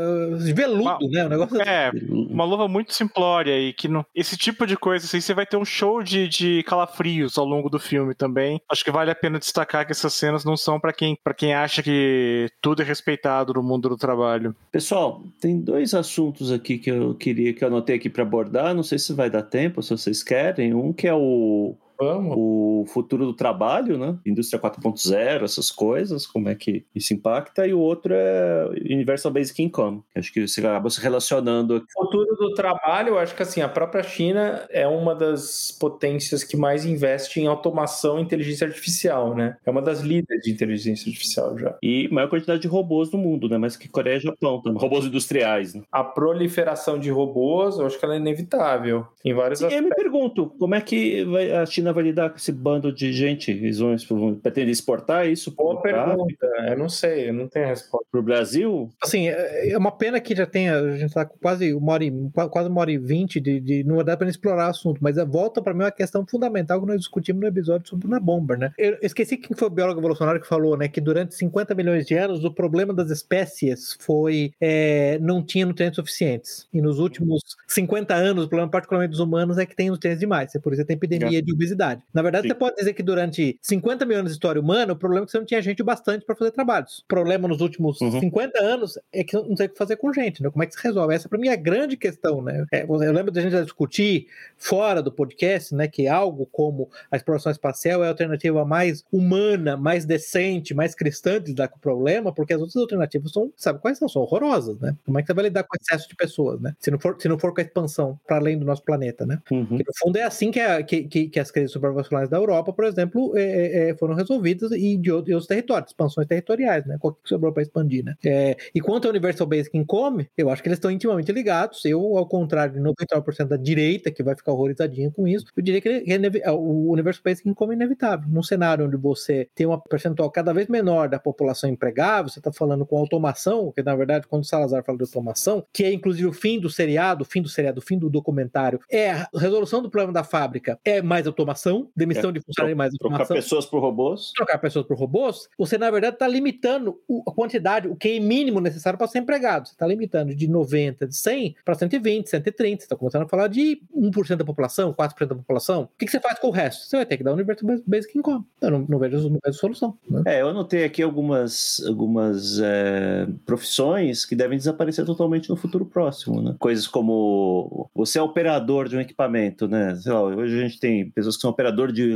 veludo, uma, né? Um negócio é, assim. uma luva muito simplória e que não, esse tipo de coisa assim, você vai ter um show de, de calafrios ao longo do filme também. Acho que vale a pena destacar que essas cenas não são para quem, quem acha que tudo é respeitado no mundo do trabalho. Pessoal, tem dois assuntos aqui que eu queria que eu anotei aqui para abordar. Não sei se vai dar tempo, se vocês querem. Um que é o Vamos. o futuro do trabalho, né? Indústria 4.0, essas coisas, como é que isso impacta, e o outro é Universal Basic Income. Acho que você acaba se relacionando. O futuro do trabalho, eu acho que assim, a própria China é uma das potências que mais investe em automação e inteligência artificial, né? É uma das líderes de inteligência artificial já. E maior quantidade de robôs no mundo, né? Mais que Coreia e Japão também. Robôs industriais, né? A proliferação de robôs, eu acho que ela é inevitável em vários Sim, aspectos. Eu me pergunto, como é que a China China vai lidar com esse bando de gente? Eles vão, vão pretender exportar isso Boa pergunta. Eu não sei, eu não tenho resposta. para o Brasil? Assim, é é uma pena que já tenha, a gente tá com quase uma hora e, quase uma hora e vinte de, de não dá para explorar o assunto, mas a volta para mim é uma questão fundamental que nós discutimos no episódio sobre o Nabomber, né? Eu esqueci quem foi o biólogo evolucionário que falou, né, que durante 50 milhões de anos o problema das espécies foi é, não tinha nutrientes suficientes. E nos últimos 50 anos, o problema particularmente dos humanos é que tem nutrientes demais. É por isso que tem epidemia de obesidade. Na verdade, Sim. você pode dizer que durante 50 mil anos de história humana, o problema é que você não tinha gente o bastante para fazer trabalhos. O problema nos últimos Uhum. 50 anos é que não sei o que fazer com gente, né? Como é que se resolve? Essa para mim é a grande questão, né? É, eu lembro da gente já discutir fora do podcast, né, que algo como a exploração espacial é a alternativa mais humana, mais decente, mais cristã de lidar com o problema, porque as outras alternativas são, sabe quais são? São horrorosas, né? Como é que você vai lidar com o excesso de pessoas, né? Se não for, se não for com a expansão para além do nosso planeta, né? Uhum. Que, no fundo é assim que, a- que, que, que as crises supervasculares da Europa, por exemplo, é, é, é, foram resolvidas e de, outro- de outros territórios, expansões territoriais, né? Qual que sobrou para expandir, né? É, e quanto ao Universal Basic Income, eu acho que eles estão intimamente ligados. Eu, ao contrário de 99% da direita, que vai ficar horrorizadinha com isso, eu diria que ele- é o Universal Basic Income é inevitável. Num cenário onde você tem uma percentual cada vez menor da população empregável, você está falando com automação, que na verdade, quando o Salazar fala de automação, que é inclusive o fim do seriado, o fim do seriado, o fim do documentário, é a resolução do problema da fábrica, é mais automação, demissão de funcionário e mais Trocar automação pessoas por robôs? trocar pessoas por robôs, você na verdade está limitando a quantidade, o QI mínimo necessário para ser empregado. Você está limitando de 90, de 100 para 120, 130. Você está começando a falar de 1% da população, 4% da população. O que, que você faz com o resto? Você vai ter que dar um Universal Basic Income. Eu não, não, vejo, não vejo solução. né? É, eu anotei aqui algumas, algumas é, profissões que devem desaparecer totalmente no futuro próximo, né? Coisas como você é operador de um equipamento, né? Lá, hoje a gente tem pessoas que são operador de,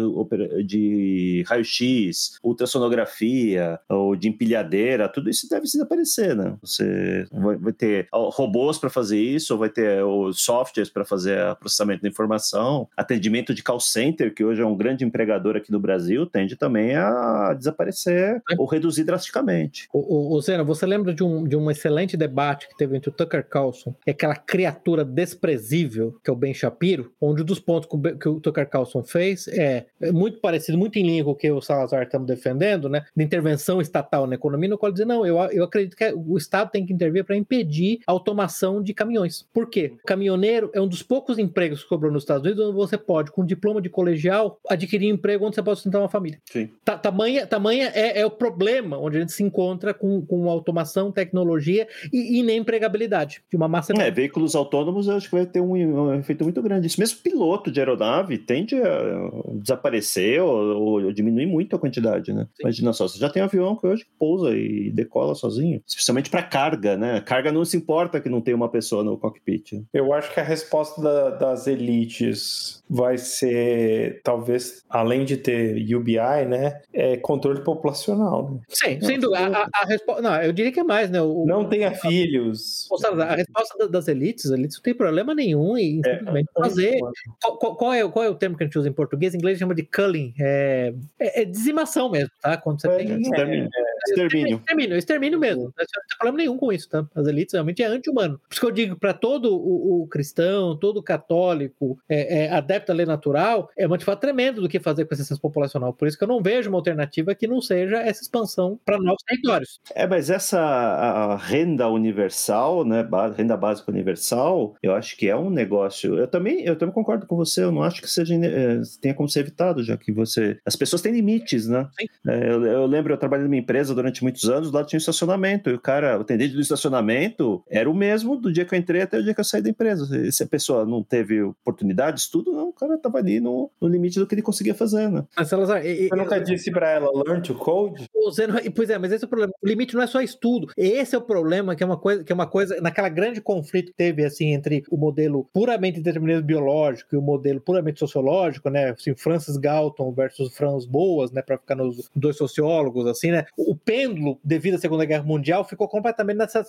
de raio-x, ultrassonografia ou de empilhadeira, tudo isso deve desaparecer, né? Você vai, vai ter robôs para fazer isso, ou vai ter softwares para fazer processamento da informação, atendimento de call center, que hoje é um grande empregador aqui no Brasil, tende também a desaparecer ou reduzir drasticamente. O, o, o Zena, você lembra de um, de um excelente debate que teve entre o Tucker Carlson e aquela criatura desprezível que é o Ben Shapiro, onde um dos pontos que o, que o Tucker Carlson fez é, é muito parecido, muito em linha com o que o Salazar estamos defendendo, né? De intervenção estatal na economia, no qual dizer, não, eu, eu acredito que o Estado tem que intervir para impedir a automação de caminhões. Por quê? O caminhoneiro é um dos poucos empregos que cobrou nos Estados Unidos onde você pode, com diploma de colegial, adquirir emprego onde você pode sustentar uma família. Sim. Ta- tamanha tamanha é, é o problema onde a gente se encontra com, com automação, tecnologia e, e nem empregabilidade de uma massa. É, veículos autônomos eu acho que vai ter um, um efeito muito grande. Isso mesmo piloto de aeronave tende a desaparecer ou, ou diminuir muito a quantidade, né? Imagina só, você já tem avião que hoje pousa e decola sozinho, especialmente para carga, né? Carga não se importa que não tem uma pessoa no cockpit. Eu acho que a resposta da- das elites vai ser, talvez, além de ter UBI, né? É controle populacional. né? Sim, sem dúvida. A, a, a resposta. Não, eu diria que é mais, né? O, Não tenha filhos. Ô, Salazar, a resposta da- das elites, as elites não tem problema nenhum em simplesmente fazer. Qual, qual- qual é, qual é o termo que a gente usa em português? Em inglês chama de culling. É, é- é dizimação mesmo, tá? Quando você tem. Extermínio. Extermínio. Extermínio, extermínio mesmo. Não tem problema nenhum com isso, tá? As elites realmente é anti-humano. Por isso que eu digo, para todo o, o cristão, todo católico, é, é, adepto à lei natural, é um motivado tremendo do que fazer com esse excesso populacional. Por isso que eu não vejo uma alternativa que não seja essa expansão para novos territórios. É, mas essa renda universal, né, renda básica universal, eu acho que é um negócio. Eu também, eu também concordo com você. Eu não acho que seja eh, tenha como ser evitado, já que você, as pessoas têm limites, né? É, eu, eu lembro, eu trabalhei numa empresa durante muitos anos, lá tinha um estacionamento e o cara, o atendente do estacionamento, era o mesmo do dia que eu entrei até o dia que eu saí da empresa. Se a pessoa não teve oportunidade, estudo, não, o cara tava ali no, no limite do que ele conseguia fazer, né? Mas, Salazar, e- e- Você nunca disse pra ela, learn to code? O Zeno- e, pois é, mas esse é o problema. O limite não é só estudo. Esse é o problema, que é uma coisa, que é uma coisa, naquela grande conflito que teve assim entre o modelo puramente determinismo biológico e o modelo puramente sociológico, né? Assim, Francis Galton versus Franz Boas, né? Para ficar nos dois sociólogos, assim, né? O pêndulo devido à Segunda Guerra Mundial ficou completamente nessa,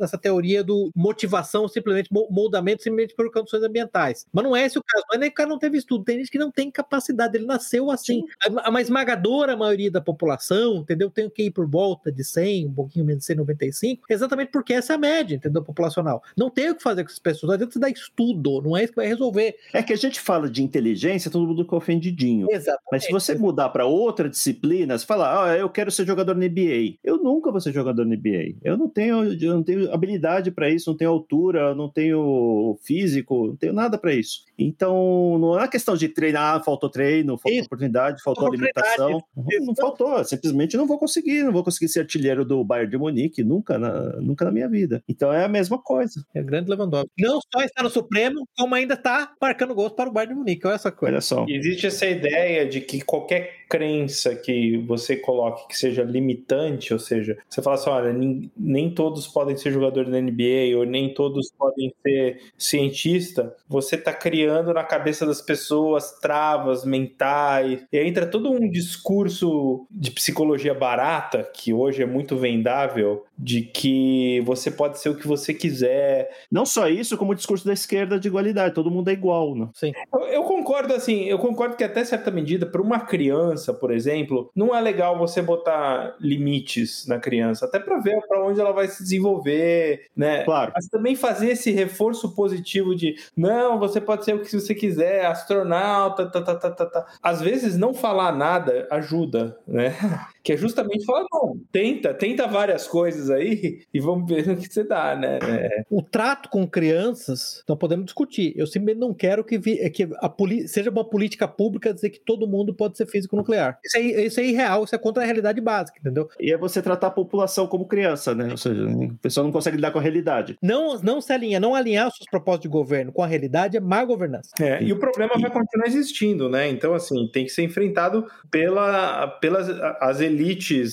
nessa teoria do motivação, simplesmente moldamento, simplesmente por condições ambientais. Mas não é esse o caso. Não é nem que o cara não teve estudo. Tem gente que não tem capacidade. Ele nasceu assim. A, a esmagadora maioria da população, entendeu? Tem que ir por volta de 100, um pouquinho menos de 195, exatamente porque essa é a média, entendeu? Populacional. Não tem o que fazer com essas pessoas. Não adianta você dar estudo. Não é isso que vai resolver. É que a gente fala de inteligência, todo mundo fica ofendidinho. Exatamente. Mas se você mudar para outra disciplina, você fala, ah, eu quero ser jogador na NBA. Eu nunca vou ser jogador na NBA. Eu não tenho, eu não tenho habilidade para isso, não tenho altura, não tenho físico, não tenho nada para isso. Então, não é questão de treinar, faltou treino, faltou isso. oportunidade, faltou alimentação. Não, não faltou, simplesmente não vou conseguir, não vou conseguir ser artilheiro do Bayern de Munique, nunca na, nunca na minha vida. Então é a mesma coisa. É grande Lewandowski. Não só está no Supremo, como ainda está marcando gols para o Bayern de Munique. Olha essa coisa. Olha só. Existe essa ideia de que qualquer crença que você coloque que seja limitante, ou seja, você fala assim, olha, nem, nem todos podem ser jogadores da NBA ou nem todos podem ser cientista, você está criando na cabeça das pessoas travas mentais, e entra todo um discurso de psicologia barata, que hoje é muito vendável, de que você pode ser o que você quiser. Não só isso, como o discurso da esquerda de igualdade, todo mundo é igual, né? Sim. Eu, eu concordo, assim, eu concordo que até certa medida, para uma criança, por exemplo, não é legal você botar limites na criança, até para ver para onde ela vai se desenvolver, né? Claro. Mas também fazer esse reforço positivo de não, você pode ser o que você quiser, astronauta, tá, tá, tá, tá, tá. Às vezes não falar nada ajuda, né? Que é justamente falar, não, tenta, tenta várias coisas aí e vamos ver no que você dá, né? É. O trato com crianças, não podemos discutir. Eu simplesmente não quero que, vi, que a seja uma política pública dizer que todo mundo pode ser físico nuclear. Isso é, isso é irreal, isso é contra a realidade básica, entendeu? E é você tratar a população como criança, né? Ou seja, a pessoa não consegue lidar com a realidade. Não, não se alinha, não alinhar os seus propósitos de governo com a realidade é má governança. É, e o problema vai continuar existindo, né? Então, assim, tem que ser enfrentado pela, pelas as elites,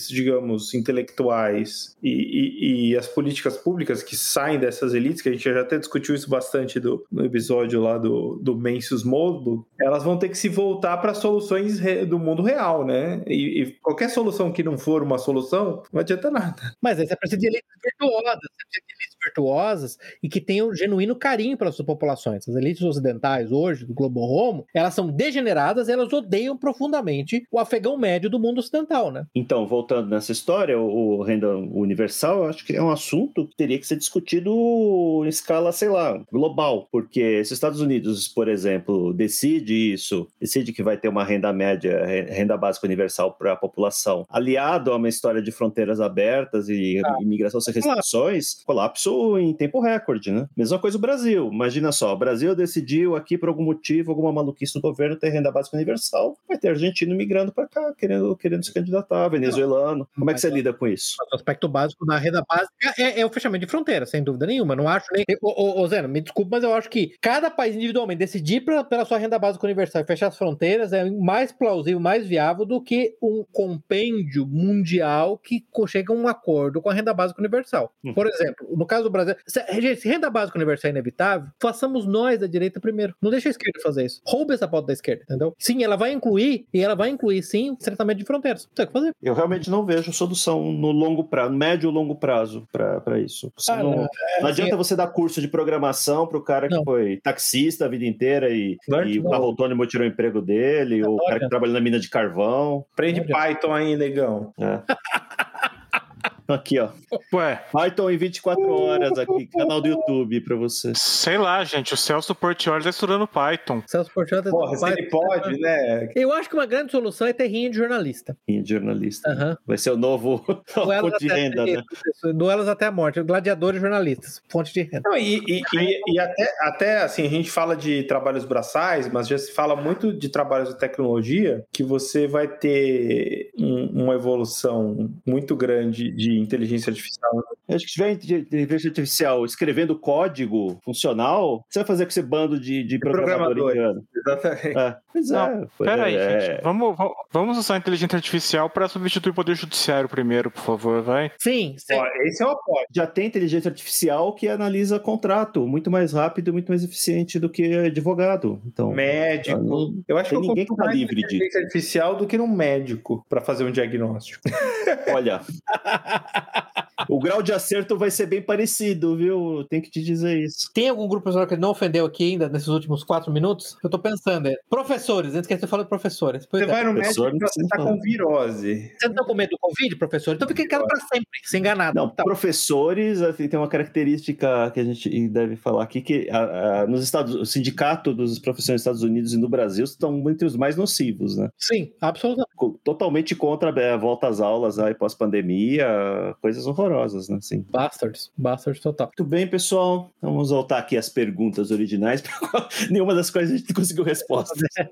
digamos, intelectuais e, e, e, as políticas públicas que saem dessas elites, que a gente já até discutiu isso bastante do, no episódio lá do, do Mencius Moldbo, elas vão ter que se voltar para soluções do mundo real, né? E, e, qualquer solução que não for uma solução, não adianta nada. Mas aí você precisa de elites virtuosas, você precisa de elites virtuosas e que tenham genuíno carinho pelas suas populações. As elites ocidentais hoje, do Globo Romo, elas são degeneradas e elas odeiam profundamente o afegão médio do mundo ocidental, né? Então, voltando nessa história, o, o renda universal, acho que é um assunto que teria que ser discutido em escala, sei lá, global, porque se os Estados Unidos, por exemplo, decide isso, decide que vai ter uma renda média, renda básica universal para a população, aliado a uma história de fronteiras abertas e ah. imigração sem restrições, colapso em tempo recorde, né? Mesma coisa o Brasil. Imagina só, o Brasil decidiu aqui por algum motivo, alguma maluquice do governo ter renda básica universal, vai ter argentino migrando para cá, querendo, querendo se candidatar, venezuelano. Como é que você lida com isso? O aspecto básico da renda básica é, é o fechamento de fronteira, sem dúvida nenhuma. Não acho nem. Ô, ô, ô Zeno, me desculpe, mas eu acho que cada país individualmente decidir pra, pela sua renda básica universal e fechar as fronteiras é mais plausível, mais viável do que um compêndio mundial que chega a um acordo com a renda básica universal. Hum. Por exemplo, no caso do Brasil, se, gente, se renda básica universal é inevitável, façamos nós da direita primeiro. Não deixa a esquerda fazer isso. Roube essa pauta da esquerda, entendeu? Sim, ela vai incluir, e ela vai incluir, sim, o tratamento de fronteiras. Tem que fazer. Eu realmente não vejo solução no longo prazo, médio e longo prazo para isso. Ah, não, não, é, não, adianta você dar curso de programação para o cara que não. foi taxista a vida inteira e, e o carro autônomo tirou o emprego dele, ou o cara que trabalha na mina de carvão. Aprende Python aí, negão. É. Aqui, ó. Ué. Python em 24 horas aqui, canal do YouTube pra você. Sei lá, gente. O Celso Portioli tá estudando Python. Celso Portioli tá Porra, se ele pode, né? Eu acho que uma grande solução é ter rinha de jornalista. Rinha de jornalista. Uhum. Vai ser o novo fonte de renda, né? Duelos até a morte. Gladiadores jornalistas. Fonte de renda. Não, e, e, e, e, até, até, assim, a gente fala de trabalhos braçais, mas já se fala muito de trabalhos de tecnologia que você vai ter um, uma evolução muito grande de inteligência artificial Acho que se tiver inteligência artificial escrevendo código funcional, você vai fazer com esse bando de, de programador Programadores. engano. Exatamente. É, pois Não, é. foi- Pera aí, é, gente. Vamos, vamos- usar a inteligência artificial para substituir o poder judiciário primeiro, por favor, vai. Sim, sim. Ó, esse é o apoio. Já tem inteligência artificial que analisa contrato muito mais rápido e muito mais eficiente do que advogado. Então, Médico. não- Eu acho que eu ninguém tá em livre disso. inteligência artificial do que num médico para fazer um diagnóstico. olha. o grau de acerto vai ser bem parecido, viu? Tem que te dizer isso. Tem algum grupo professor que não ofendeu aqui ainda nesses últimos quatro minutos? Eu tô pensando, é. Professores, antes que você fale de professores. Pois Você é. vai no médico e você tá com virose. Você não tá com medo do Covid, professor? Então fica em casa pra sempre, sem enganado. Não, Tá. professores, assim, tem uma característica que a gente deve falar aqui, que a- a- nos Estados, o sindicato dos professores nos Estados Unidos e no Brasil estão entre os mais nocivos, né? Sim, absolutamente. Totalmente contra a volta às aulas aí pós-pandemia, coisas horrorosas, né? Assim. Bastards. Bastards total. Muito bem, pessoal. Vamos voltar aqui às perguntas originais, para nenhuma das quais a gente conseguiu resposta.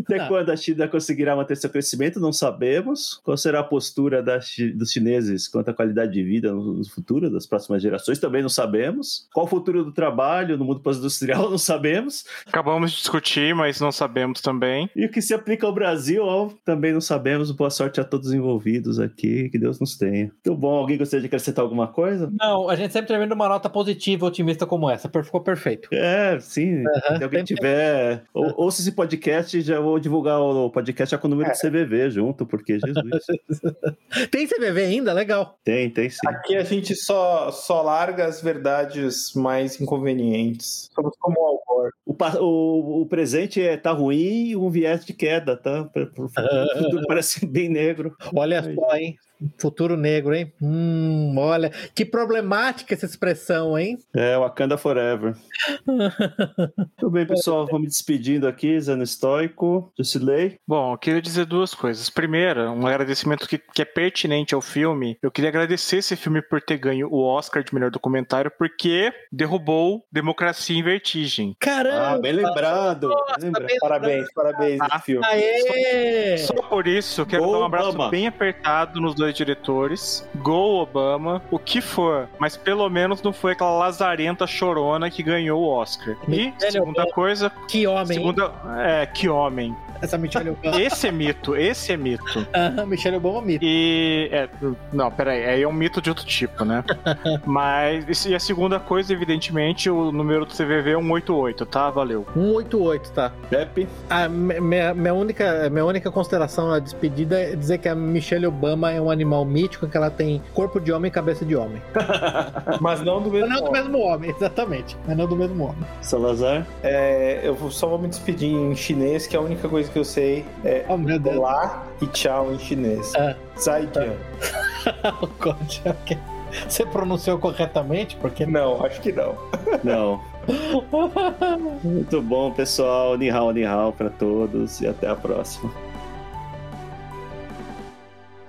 Até Ah. quando a China conseguirá manter seu crescimento? Não sabemos. Qual será a postura da dos chineses quanto à qualidade de vida no, no futuro, das próximas gerações? Também não sabemos. Qual o futuro do trabalho no mundo pós-industrial? Não sabemos. Acabamos de discutir, mas não sabemos também. E o que se aplica ao Brasil? ó, também não sabemos. Boa sorte a todos os envolvidos aqui. Que Deus nos tenha. Muito bom. Alguém gostaria de acrescentar alguma coisa? Não, a gente sempre termina uma nota positiva, otimista como essa. Ficou perfeito. É, sim. Aham. Se alguém tiver, ou, ouça esse podcast, já vou divulgar o podcast já com o número do CVV junto, porque Jesus. Tem CVV ainda? Legal. tem, tem sim. Aqui a gente só, só larga as verdades mais inconvenientes. Somos como o Al Gore. O, o, o presente é tá ruim e um viés de queda, tá? Parece bem negro. Olha só, hein? Futuro negro, hein? Hum, olha. Que problemática essa expressão, hein? É, Wakanda Forever. Tudo bem, pessoal. Vamos me despedindo aqui, Zano Estoico, Jusilei. Bom, eu queria dizer duas coisas. Primeira, um agradecimento que, que é pertinente ao filme. Eu queria agradecer esse filme por ter ganho o Oscar de melhor documentário, porque derrubou Democracia em Vertigem. Caramba! Ah, bem lembrado. Lembra? Parabéns, parabéns Ah, esse filme. Aê! Só por isso, eu quero Gol dar um abraço bem apertado nos dois diretores. Gol Obama, o que for. Mas pelo menos não foi aquela lazarenta chorona que ganhou o Oscar. E, segunda Obama. coisa, Que homem, segunda. É, que homem. Essa Michelle Obama. Esse é mito, esse é mito. Aham, Michelle Obama mito. E. É, não, peraí, aí é um mito de outro tipo, né? Mas. E a segunda coisa, evidentemente, o número do CVV é 188, tá? Valeu. 188, tá. Pepe. A minha, minha, única, minha única consideração na despedida é dizer que a Michelle Obama é um animal mítico, que ela tem corpo de homem e cabeça de homem. Mas não do mesmo Mas não do mesmo homem, exatamente. Mas não do mesmo homem. Salazar. É, eu só vou me despedir em chinês, que é a única coisa que eu sei é Oh, meu Deus. olá e tchau em chinês. Ah. Zaijian. God, ok. Você pronunciou corretamente? Porque Não, acho que não. Não. Muito bom, pessoal. Nihao, Nihao para todos e até a próxima.